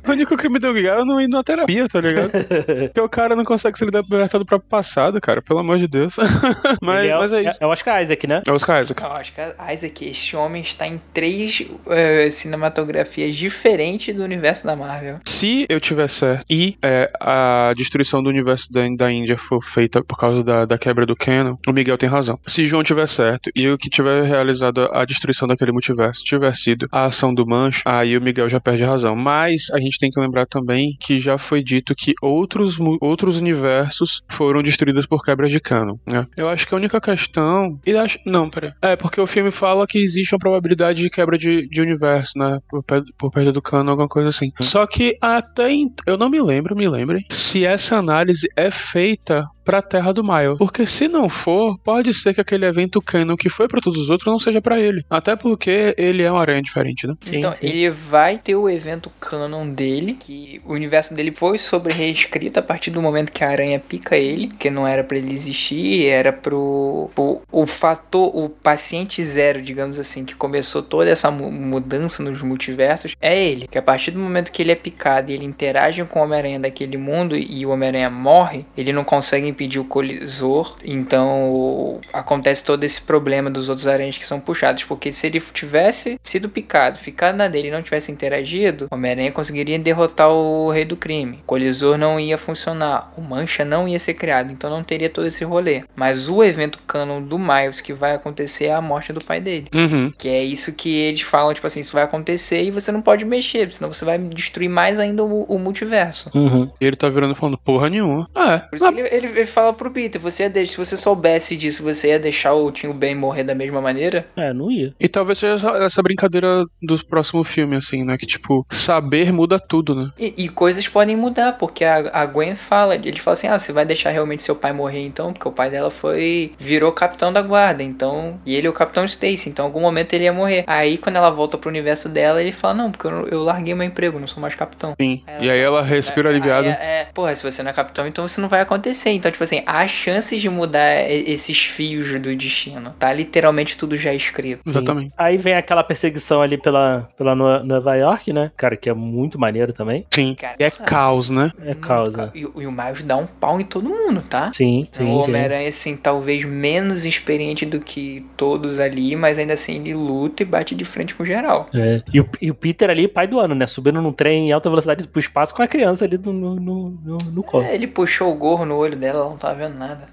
O único crime do Miguel é não ir na terapia, tá ligado? Porque o cara não consegue se libertar do próprio passado, cara, pelo amor de Deus. mas, Miguel mas é isso. É, o Oscar Isaac, né? É os caras, Eu acho que a Isaac, este homem está em três eh, cinematografias diferentes do universo da Marvel. Se eu tiver certo e é, a destruição do universo da, da Índia for feita por causa da, da quebra do canon, o Miguel tem razão. Se João tiver certo e o que tiver realizado a destruição daquele multiverso tiver sido a ação do Mancho, aí o Miguel já perde a razão. Mas a gente tem que lembrar também que já foi dito que outros, outros universos foram destruídos por quebra de canon. Né? Eu acho que a única questão. E acho, não, peraí. É, porque o filme fala que existe uma probabilidade de quebra de, de universo, né? Por, por perda do canon, alguma coisa assim. Só que até. ent- Eu não me lembro, me lembrem, se essa análise é feita pra Terra do Miles. Porque se não for, pode ser que aquele evento canon que foi pra todos os outros não seja pra ele. Até porque ele é uma aranha diferente, né? Sim, então, sim. ele vai ter o evento canon dele, que o universo dele foi sobre reescrito a partir do momento que a aranha pica ele, que não era pra ele existir, era pro, pro o fator, o paciente zero, digamos assim, que começou toda essa mu- mudança nos multiversos, é ele. Que a partir do momento que ele é picado e ele interage com o Homem-Aranha daquele mundo e o Homem-Aranha morre, ele não consegue impedir o colisor, então acontece todo esse problema dos outros aranhas que são puxados, porque se ele tivesse sido picado, ficado na dele e não tivesse interagido, o Homem-Aranha conseguiria derrotar o Rei do Crime. O colisor não ia funcionar, o Mancha não ia ser criado, então não teria todo esse rolê. Mas o evento canon do Miles que vai acontecer é a morte do pai dele. Uhum. Que é isso que eles falam, tipo assim, isso vai acontecer e você não pode mexer, senão você vai destruir mais ainda o, o multiverso. Uhum. E ele tá virando falando, porra nenhuma. Ah, Por isso é. ele, ele fala pro Peter, você ia deixar, se você soubesse disso, você ia deixar o Tio Ben morrer da mesma maneira? É, não ia. E talvez seja essa- essa brincadeira dos próximos filmes, assim, né? Que, tipo, saber muda tudo, né? E, e coisas podem mudar, porque a, a Gwen fala, ele fala assim, ah, você vai deixar realmente seu pai morrer então? Porque o pai dela foi, virou capitão da guarda, então, e ele é o capitão Stacy, então em algum momento ele ia morrer. Aí quando ela volta pro universo dela, ele fala, não, porque eu, eu larguei meu emprego, não sou mais capitão. Sim. E aí ela respira Aí aliviada. É, é, porra, se você não é capitão, então isso não vai acontecer. Então, tipo assim, há chances de mudar esses fios do destino. Tá literalmente tudo já escrito. Sim. Exatamente. Aí vem aquela perseguição ali pela, pela No- Nova York, né? Cara, que é muito maneiro também. Sim. Cara, E é nossa. caos, né? É causa. E, e o Miles dá um pau em todo mundo, tá? Sim, sim, o. Homem-Aranha, assim, talvez menos experiente do que todos ali, mas ainda assim ele luta e bate de frente com geral. É. E, o, e o Peter ali, pai do ano, né? Subindo num trem em alta velocidade pro espaço com a criança ali no, no, no, no, no colo. É, ele puxou o gorro no olho dela, ela não tava vendo nada.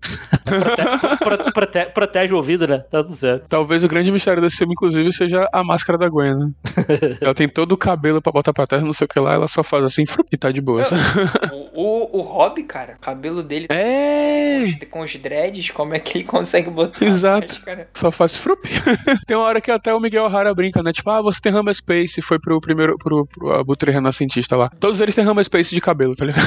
Prote- pro- prote- protege o ouvido, né? Tá tudo certo. Talvez o grande mistério desse filme, inclusive, seja a máscara da Gwen, né? ela tem todo o cabelo pra botar pra trás, não sei o que lá, ela só faz assim frup, e tá de boa. O, o, o Rob, cara, o cabelo dele É! com os dreads, como é que ele consegue botar? Exato. a máscara? Só faz frup. tem uma hora que até o Miguel O'Hara brinca, né? Tipo, ah, você tem Rama Space, foi pro primeiro, pro, pro Abutre Renascentista lá. Todos eles têm Rama Space de cabelo, tá ligado?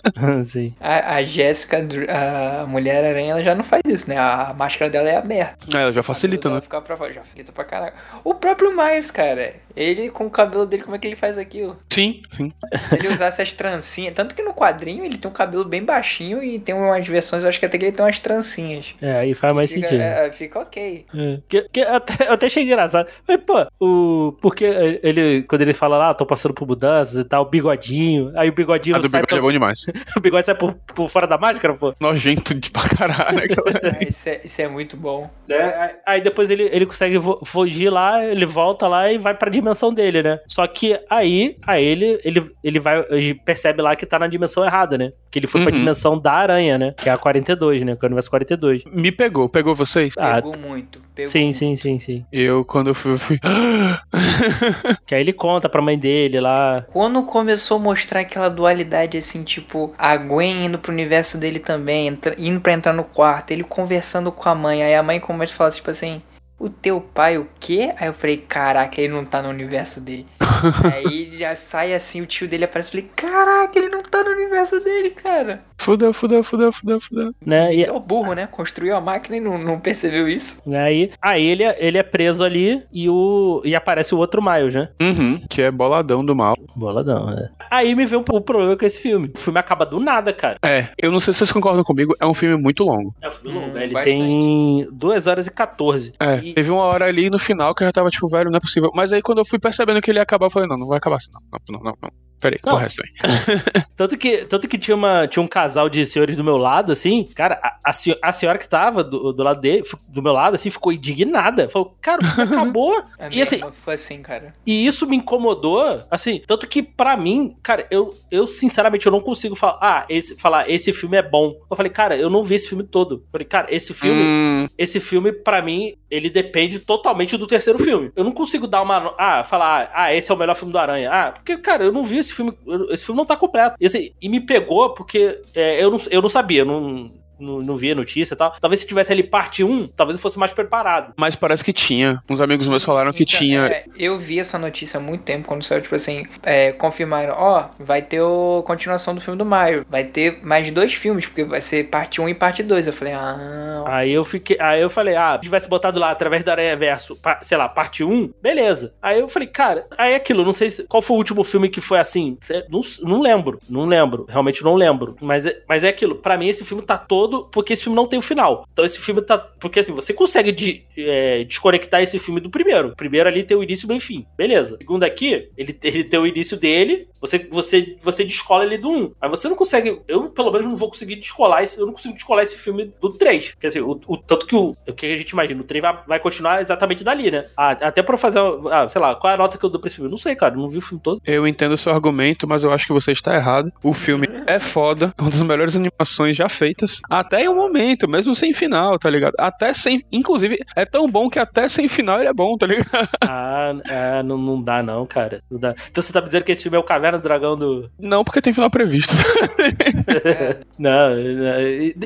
Sim. A, a Jéssica, Dr- a Mulher-Aranha, ela já não faz isso, né? A máscara dela é aberta. É, já facilita, né? dela Fica pra fora, já facilita pra caraca. O próprio Miles, cara, ele com o cabelo dele, como é que ele faz aquilo? Sim, sim. Se ele usasse as trancinhas, tanto que no quadrinho ele tem um cabelo bem baixinho e tem umas versões, eu acho que até que ele tem umas trancinhas. É, aí faz mais Fica, sentido. é, fica ok. É. Que, que até, eu até achei engraçado. Mas, pô, o. Porque ele, quando ele fala lá, tô passando por mudanças e tal, bigodinho. Aí o bigodinho A do bigode é bom demais. O bigode sai por, por fora da máscara, pô. Nojento de pra caralho. aquela- Ah, isso, é, isso é muito bom. Né? Aí- depois ele, ele consegue fugir lá, ele volta lá e vai pra dimensão dele, né? Só que aí, aí ele, ele, ele vai. Ele percebe lá que tá na dimensão errada, né? Que ele foi pra Uhum. dimensão da aranha, né? Que é a 42, né? Que é o universo 42. Me pegou, pegou vocês? Ah, Pegou muito. Pegou Sim, muito. sim, sim, sim. Eu, quando eu fui, eu fui. Que aí ele conta pra mãe dele lá. Quando começou a mostrar aquela dualidade assim, tipo, a Gwen indo pro universo dele também, entra- indo pra entrar no quarto, ele conversando com a mãe, aí a mãe começa a falar tipo assim, o teu pai o quê? Aí eu falei, caraca, ele não tá no universo dele. aí já sai assim, o tio dele aparece, eu falei, caraca, ele não tá no universo dele, cara. Fudeu, fudeu, fudeu, fudeu, fudeu. Né? E É o burro, né? Construiu a máquina e não, não percebeu isso. aí, aí ele, é- ele é preso ali e, o, e aparece o outro Miles, né? Uhum, que é boladão do mal. Boladão, né? Aí me veio um pouco o problema com esse filme. O filme acaba do nada, cara. É, eu não sei se vocês concordam comigo, é um filme muito longo. É um filme Hum, longo, né? Ele bastante. tem 2 horas e 14. É, E- teve uma hora ali no final que eu já tava tipo, velho, não é possível. Mas aí quando eu fui percebendo que ele ia acabar, eu falei, não, não vai acabar assim, não. Não, não, não. não. Peraí, Não. corre essa aí. Tanto que, tanto que tinha, uma, tinha um casal de senhores do meu lado, assim. Cara, a, a, senho- a senhora que tava do, do lado dele, do meu lado, assim, ficou indignada. Falou, cara, o filme acabou. A E assim- ficou assim, cara. E isso me incomodou, assim, tanto que pra mim, cara, eu, eu sinceramente eu não consigo falar, ah, esse, falar, esse filme é bom. Eu falei, cara, eu não vi esse filme todo. Eu falei, cara, esse filme, Hum, esse filme pra mim, ele depende totalmente do terceiro filme. Eu não consigo dar uma, ah, falar, ah, esse é o melhor filme do Aranha. Ah, porque, cara, eu não vi esse filme, eu- esse filme não tá completo. E, assim, e me pegou porque é, eu, não, eu não sabia, não, não, não via notícia e tal. Talvez se tivesse ali parte 1, talvez eu fosse mais preparado. mas parece que tinha. Uns amigos meus falaram que Então, tinha. é, eu vi essa notícia há muito tempo, quando saiu, tipo assim, é, confirmaram, ó, vai ter a continuação do filme do Mario. Vai ter mais dois filmes, porque vai ser parte 1 e parte 2. Eu falei, ah. Aí eu fiquei, aí eu falei, ah, se tivesse botado lá através da Aranha Verso, pa- sei lá, parte 1, beleza. Aí eu falei, cara, aí é aquilo, não sei se- qual foi o último filme que foi assim. Não, não lembro, não lembro, realmente não lembro. Mas é, mas é aquilo, pra mim esse filme tá todo, porque esse filme não tem o final. Então esse filme tá, porque assim, você consegue de- é, desconectar esse filme do primeiro. O primeiro ali tem o início, e fim, beleza. O segundo aqui, ele, ele tem o início dele, você, você, você descola ele do 1. Mas você não consegue, eu pelo menos não vou conseguir descolar esse, eu não consigo descolar esse filme do 3. Porque assim, o, o- tanto que o, o que a gente imagina, o 3 vai, vai continuar exatamente dali, né? Ah, até pra fazer, ah, sei lá, qual é a nota que eu dou pra esse filme? Não sei, cara, não vi o filme todo. Eu entendo o seu argumento, mas eu acho que você está errado. O filme é foda, é uma das melhores animações já feitas. Até em um momento, mesmo sem final, tá ligado? Até sem. Inclusive, é tão bom que até sem final ele é bom, tá ligado? Ah, ah, não, não dá não, cara. Não dá. Então você tá me dizendo que esse filme é o Caverna do Dragão do... Não porque tem final previsto. Não,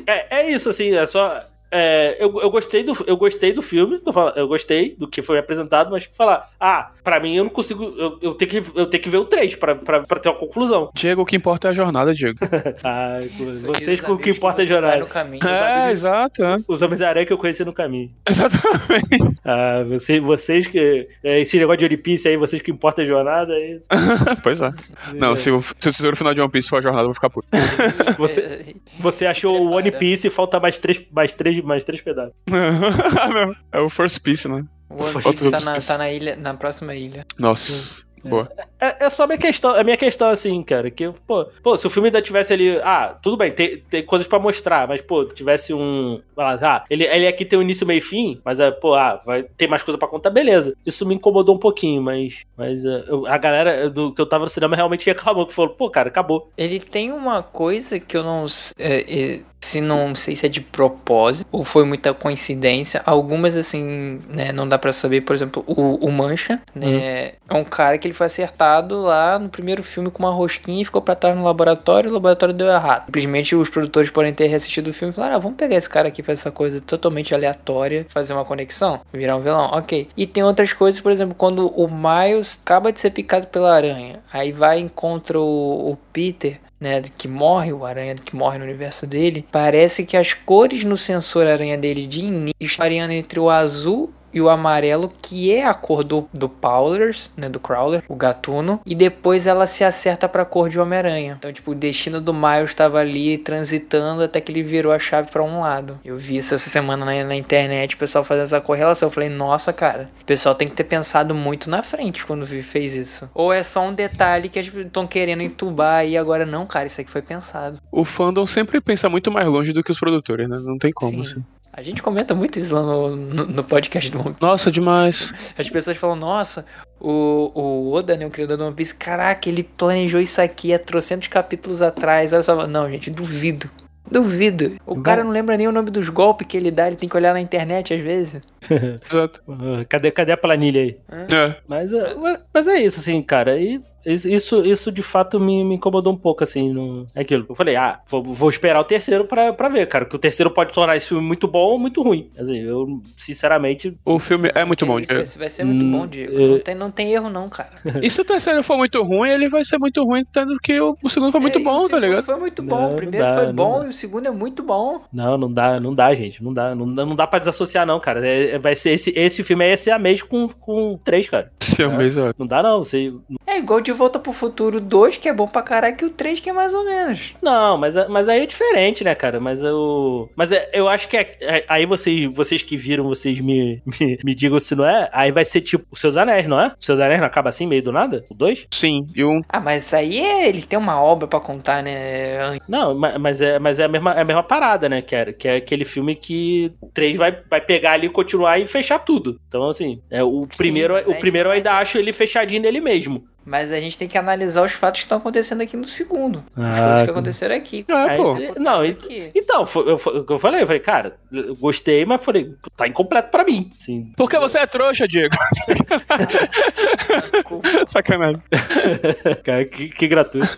é, é isso, assim, é só. É, eu, eu, gostei do, eu gostei do filme, eu gostei do que foi apresentado, mas falar, ah, pra mim eu não consigo. Eu, eu, tenho, que, eu tenho que ver o 3 pra, pra, pra ter uma conclusão. Diego, o que importa é a jornada, Diego. Ah, Isso vocês com o que importa é vai jornada. no caminho. É, exato. é. Os Homens-Aranha que eu conheci no caminho. Exatamente. Ah, vocês, vocês que. é, Esse negócio de One Piece aí, vocês que importa a jornada, é isso. pois é. Não, se o, se o tesouro final de One Piece for a jornada, eu vou ficar puto. Você, você achou o One Piece e falta mais três, mais três, mais três pedaços. é o First Piece, né? O One Piece tá na, tá na ilha, na próxima ilha. Nossa. Boa. É, é só a minha questão, a minha questão assim, cara, que, pô, pô, se o filme ainda tivesse ali, ah, tudo bem, tem, tem coisas pra mostrar, mas, pô, tivesse um, ah, ele, ele aqui tem um início, meio e fim, mas, é, pô, ah, vai ter mais coisa pra contar, beleza. Isso me incomodou um pouquinho, mas, mas é, eu- a galera do que eu tava no cinema realmente reclamou, que falou, pô, cara, acabou. Ele tem uma coisa que eu não é, é, se não sei se é de propósito ou foi muita coincidência. Algumas assim, né, não dá pra saber. Por exemplo, o, o Mancha, né, é um cara que ele foi acertado lá no primeiro filme com uma rosquinha e ficou pra trás no laboratório. e O laboratório deu errado. Simplesmente os produtores podem ter reassistido o filme e falaram: ah, vamos pegar esse cara aqui fazer essa coisa totalmente aleatória, fazer uma conexão, virar um vilão, ok. E tem outras coisas, por exemplo, quando o Miles acaba de ser picado pela aranha, aí vai e encontra o, o Peter né, que morre, o aranha que morre no universo dele, parece que as cores no sensor aranha dele de início estariam entre o azul e o amarelo, que é a cor do, do Powders, né? Do Crawler, o gatuno. E depois ela se acerta pra cor de Homem-Aranha. Então, tipo, o destino do Miles estava ali transitando até que ele virou a chave pra um lado. Eu vi isso essa semana na, na internet, o pessoal fazendo essa correlação. Eu falei, nossa, cara, o pessoal tem que ter pensado muito na frente quando vi- fez isso. Ou é só um detalhe que estão querendo entubar e agora não, cara, isso aqui foi pensado. O fandom sempre pensa muito mais longe do que os produtores, né? Não tem como. Sim. assim. A gente comenta muito isso lá no, no, no podcast do One Nossa, demais. As pessoas falam, nossa, o, o Oda, né, o criador do One Piece, caraca, ele planejou isso aqui há trocentos capítulos atrás. Olha só, não, gente, duvido. Duvido. O Vai- cara não lembra nem o nome dos golpes que ele dá, ele tem que olhar na internet às vezes. Exato. Ah, Cadê, cadê a planilha aí? É. Mas, é- mas- mas é isso, assim, cara. E isso, isso, de fato me, me incomodou um pouco, assim. No, é aquilo. Eu falei, ah, vou, vou esperar o terceiro pra, pra ver, cara. Que o terceiro pode tornar esse filme muito bom ou muito ruim. Assim, eu, sinceramente. O filme é muito bom. Isso vai, vai ser muito Hum, bom, Diego. é- Não tem, não tem erro, não, cara. E se o terceiro for muito ruim, ele vai ser muito ruim, tendo que o, o segundo foi muito É, e o bom, tá ligado? Foi muito bom. não o primeiro dá, foi bom e o segundo é muito bom. Não, não dá, não dá, gente. Não dá. Não, não dá pra desassociar, não, cara. É- é- vai ser esse, esse filme aí é ser a mês com, com três, cara. Esse é o mesmo. Não dá, não. Você, É igual De Volta pro Futuro 2, que é bom pra caralho, que o 3, que é mais ou menos. Não, mas, mas aí é diferente, né, cara? Mas eu. Mas é- eu acho que é- é- aí vocês, vocês que viram, vocês me, me, me digam se não é. Aí vai ser tipo os seus anéis, não é? Os seus anéis não acaba assim, meio do nada? O dois? Sim, e um. Ah, mas aí é, ele tem uma obra pra contar, né? Não, ma- mas é, mas é, a, mesma, é a mesma parada, né? Que é, que é aquele filme que o 3 vai, vai pegar ali, continuar e fechar tudo. Então, assim, é, o, primeiro, mas o primeiro eu ainda acho ele fechadinho nele mesmo. Mas a gente tem que analisar os fatos que estão acontecendo aqui no segundo. As Ah, coisas que tá. aconteceram aqui. Ah, Aí, pô. não, e- Aqui. Então, foi, eu, foi o que eu falei, eu falei, cara, eu gostei, mas falei, tá incompleto pra mim. Assim, Porque você é trouxa, Diego. Sacanagem. cara, que, que gratuito.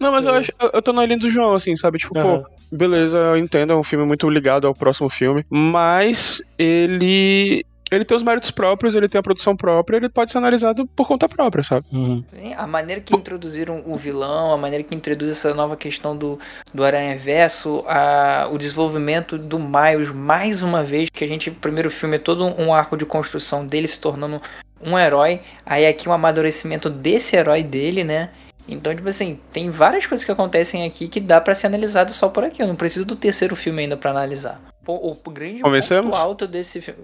Não, mas eu acho. Eu, eu tô na linha do João, assim, sabe? Tipo, Aham. pô, beleza, eu entendo, é um filme muito ligado ao próximo filme. Mas ele. Ele tem os méritos próprios, ele tem a produção própria, ele pode ser analisado por conta própria, sabe? Uhum. A maneira que introduziram o vilão, a maneira que introduz essa nova questão do, do Aranha Verso, a, o desenvolvimento do Miles, mais uma vez, que a gente, o primeiro filme é todo um arco de construção dele se tornando um herói, aí aqui um amadurecimento desse herói dele, né? Então, tipo assim, tem várias coisas que acontecem aqui que dá pra ser analisado só por aqui. Eu não preciso do terceiro filme ainda pra analisar. O, grande ponto alto desse filme.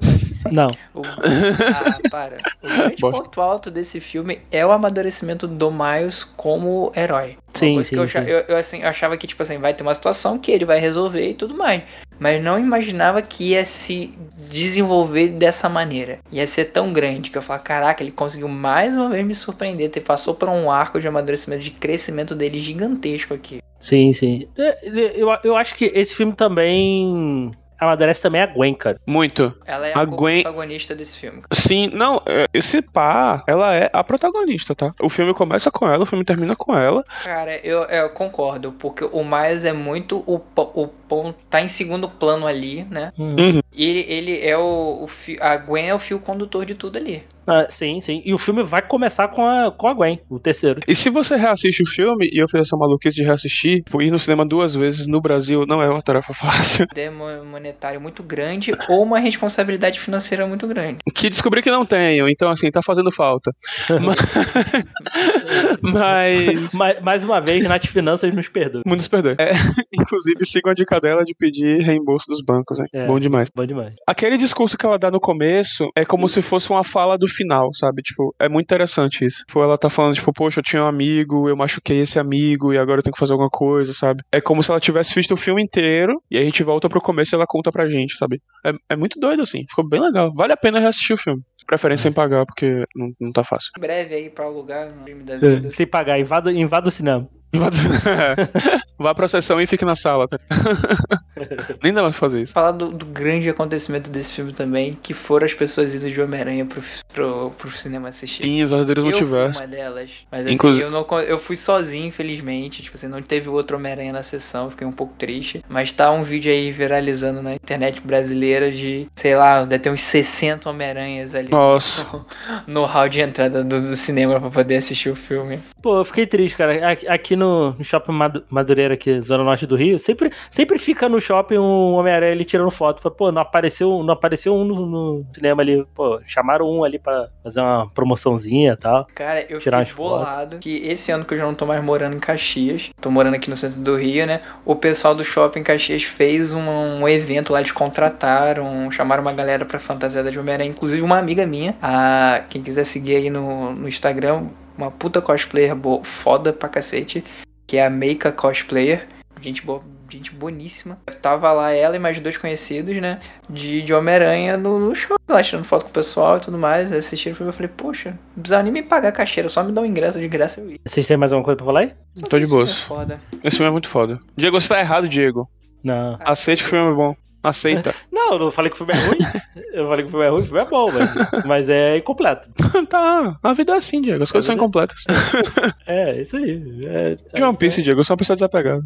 Não. O, ah, para. O grande Bosta. ponto alto desse filme é o amadurecimento do Miles como herói. Sim, sim, eu, sim. eu, eu, assim, eu achava que, tipo assim, vai ter uma situação que ele vai resolver e tudo mais. Mas não imaginava que ia se desenvolver dessa maneira. Ia ser tão grande que eu falava, caraca, ele conseguiu mais uma vez me surpreender. Ter passou por um arco de amadurecimento, de crescimento dele gigantesco aqui. Sim, sim. É, Eu, eu acho que esse filme também amadurece também a Gwen, cara. Muito. Ela é A a, Gwen- protagonista desse filme. Sim, não, é, esse pá, ela é a protagonista, tá? O filme começa com ela, o filme termina com ela. Cara, eu, eu concordo, porque o Miles é muito o, o ponto. tá em segundo plano ali, né? Uhum. Ele, ele é o, o fi- A Gwen é o fio condutor de tudo ali. Ah, sim, sim. E o filme vai começar com a, com a Gwen, o terceiro. E se você reassiste o filme, e eu fiz essa maluquice de reassistir, por ir no cinema duas vezes no Brasil não é uma tarefa fácil. Poder mo- monetário muito grande ou uma responsabilidade financeira muito grande. Que descobri que não tenho, então assim, tá fazendo falta. Mas. Mais, mais uma vez, Nath Finanças nos perdoa. Muitos perder. É, inclusive, sigam a dica dela de pedir reembolso dos bancos, hein? É. Bom demais. Bom demais. Aquele discurso que ela dá no começo é como se fosse uma fala do final, sabe? Tipo, é muito interessante isso. Tipo, ela tá falando, tipo, poxa, eu tinha um amigo, eu machuquei esse amigo e agora eu tenho que fazer alguma coisa, sabe? É como se ela tivesse visto o filme inteiro e a gente volta pro começo e ela conta pra gente, sabe? É, é muito doido, assim. Ficou bem legal. Vale a pena reassistir o filme. Preferência sem pagar, porque não, não tá fácil. Em breve aí pra alugar no filme da vida. Sem pagar, invada, invada o cinema. Vá pra sessão e fique na sala, tá? Nem dá mais pra fazer isso. Falar do, do grande acontecimento desse filme também, que foram as pessoas indo de Homem-Aranha pro, pro, pro cinema assistir. Sim, os verdadeiros Eu fui multiversos. uma delas. Mas assim, Inclusive- eu, não, eu fui sozinho, infelizmente. Tipo assim, não teve outro Homem-Aranha na sessão, fiquei um pouco triste. Mas tá um vídeo aí viralizando na internet brasileira de, sei lá, deve ter uns 60 Homem-Aranhas ali Nossa. no hall de entrada do, do cinema pra poder assistir o filme. Pô, eu fiquei triste, cara. Aqui, no shopping Madu- Madureira aqui, Zona Norte do Rio, sempre, sempre fica no shopping um Homem-Aranha ali tirando foto. Fala, Pô, não apareceu, não apareceu um no, no cinema ali. Pô, chamaram um ali pra fazer uma promoçãozinha e tal. Cara, eu Tirar fiquei as fotos. bolado que esse ano que eu já não tô mais morando em Caxias, tô morando aqui no centro do Rio, né? O pessoal do shopping Caxias fez um, um evento lá, eles contrataram, chamaram uma galera pra fantasiada de Homem-Aranha, inclusive uma amiga minha, a quem quiser seguir aí no, no Instagram, uma puta cosplayer bo- foda pra cacete, que é a Meika Cosplayer. Gente, boa, gente boníssima. Tava lá ela e mais dois conhecidos, né? De, de Homem-Aranha no, no show, lá tirando foto com o pessoal e tudo mais. Assistiram o filme eu falei, poxa, não precisava nem me pagar caixeira, só me dar um ingresso de graça eu ia. Vocês têm mais alguma coisa pra falar aí? Só Tô de boas. É foda. Esse filme é muito foda. Diego, você tá errado, Diego. Não. Aceite que o filme é bom. Aceita. Não, eu não falei que o filme é ruim. eu falei que o filme é ruim, o filme é bom, mas, mas é incompleto. tá, a vida é assim, Diego. As coisas são incompletas. É, isso aí. É, De One Piece, Diego, eu sou uma pessoa desapegada.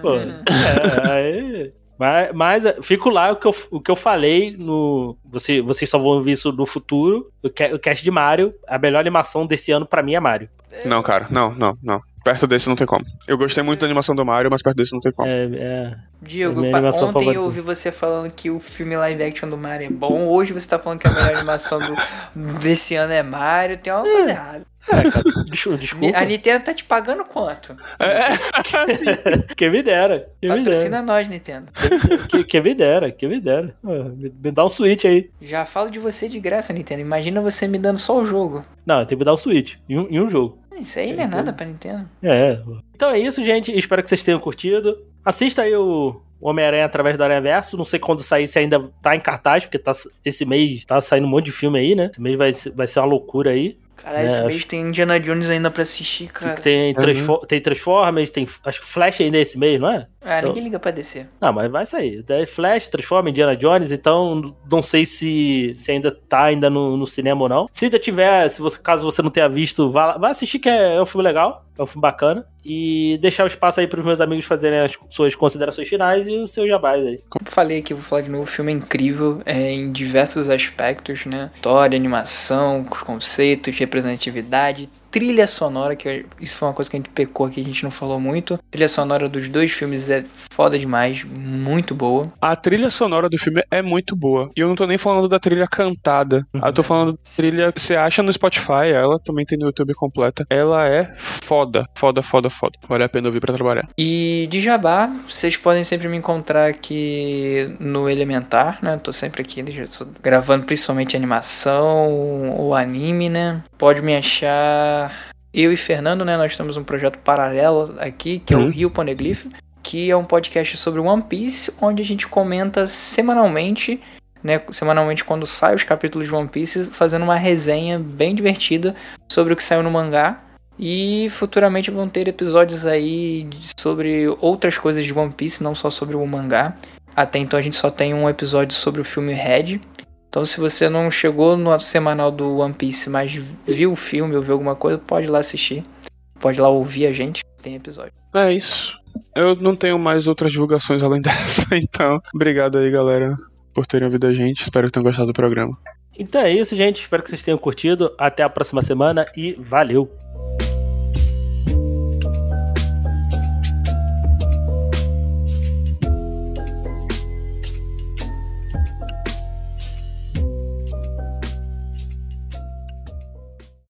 Pô, é, aí- Mas, mas é, fico lá o que eu, o que eu falei no. Você, vocês só vão ouvir isso no futuro. O, ca- o cast de Mario. A melhor animação desse ano pra mim é Mario. Não, cara, não, não, não. Perto desse não tem como. Eu gostei muito da animação do Mario, mas perto desse não tem como. É, é, Diego, animação ontem favorita. eu ouvi você falando que o filme live action do Mario é bom. Hoje você tá falando que a melhor animação do, desse ano é Mario. Tem uma coisa errada. É, cara, desculpa. A Nintendo tá te pagando quanto? É, Que me dera. Que me dera. Patrocina nós, Nintendo. Que, que me dera, que me dera. Ah, Me, me dá um Switch aí. Já falo de você de graça, Nintendo. Imagina você me dando só o jogo. Não, tem que me dar um Switch. Em um, em um jogo. Isso aí não é nada pra Nintendo. É. Então é isso, gente. Espero que vocês tenham curtido. Assista aí o Homem-Aranha através do Aranha Verso. Não sei quando sair, se ainda tá em cartaz, porque tá, esse mês tá saindo um monte de filme aí, né? Esse mês vai, vai ser uma loucura aí. Caralho, É, esse acho- mês tem Indiana Jones ainda pra assistir, cara. Tem, Transfo- tem Transformers, tem. Acho que Flash ainda é esse mês, não é? Ah, Então- ninguém liga pra descer. Não, mas vai sair. Flash, Transformers, Indiana Jones, então não sei se, se ainda tá ainda no, no cinema ou não. Se ainda tiver, se você, caso você não tenha visto, vá, vai assistir que é, é um filme legal, é um filme bacana. E deixar o espaço aí pros meus amigos fazerem as suas considerações finais e os seus jabás aí. Como eu falei aqui, vou falar de novo, o filme é incrível é, em diversos aspectos, né? História, animação, os conceitos, representatividade, trilha sonora, que eu- isso foi uma coisa que a gente pecou aqui, a gente não falou muito. A trilha sonora dos dois filmes é foda demais, muito boa. a trilha sonora do filme é muito boa. E eu não tô nem falando da trilha cantada. Uhum. Eu tô falando da trilha que você acha no Spotify, ela também tem no YouTube completa. Ela é foda, foda, foda, foda. Vale a pena ouvir pra trabalhar. E de Jabá, vocês podem sempre me encontrar aqui no Elementar, né? Tô sempre aqui já tô gravando principalmente animação ou anime, né? Pode me achar eu e Fernando, né? Nós temos um projeto paralelo aqui, que é o Uhum. Rio Poneglyph, que é um podcast sobre One Piece, onde a gente comenta semanalmente, né? Semanalmente quando sai os capítulos de One Piece, fazendo uma resenha bem divertida sobre o que saiu no mangá. E futuramente vão ter episódios aí sobre outras coisas de One Piece, não só sobre o mangá. Até então a gente só tem um episódio sobre o filme Red. Então se você não chegou no semanal do One Piece, mas viu o filme ou viu alguma coisa, pode ir lá assistir. Pode ir lá ouvir a gente, tem episódio. É isso. Eu não tenho mais outras divulgações além dessa, então. Obrigado aí, galera, por terem ouvido a gente. Espero que tenham gostado do programa. Então é isso, gente. Espero que vocês tenham curtido. Até a próxima semana e valeu!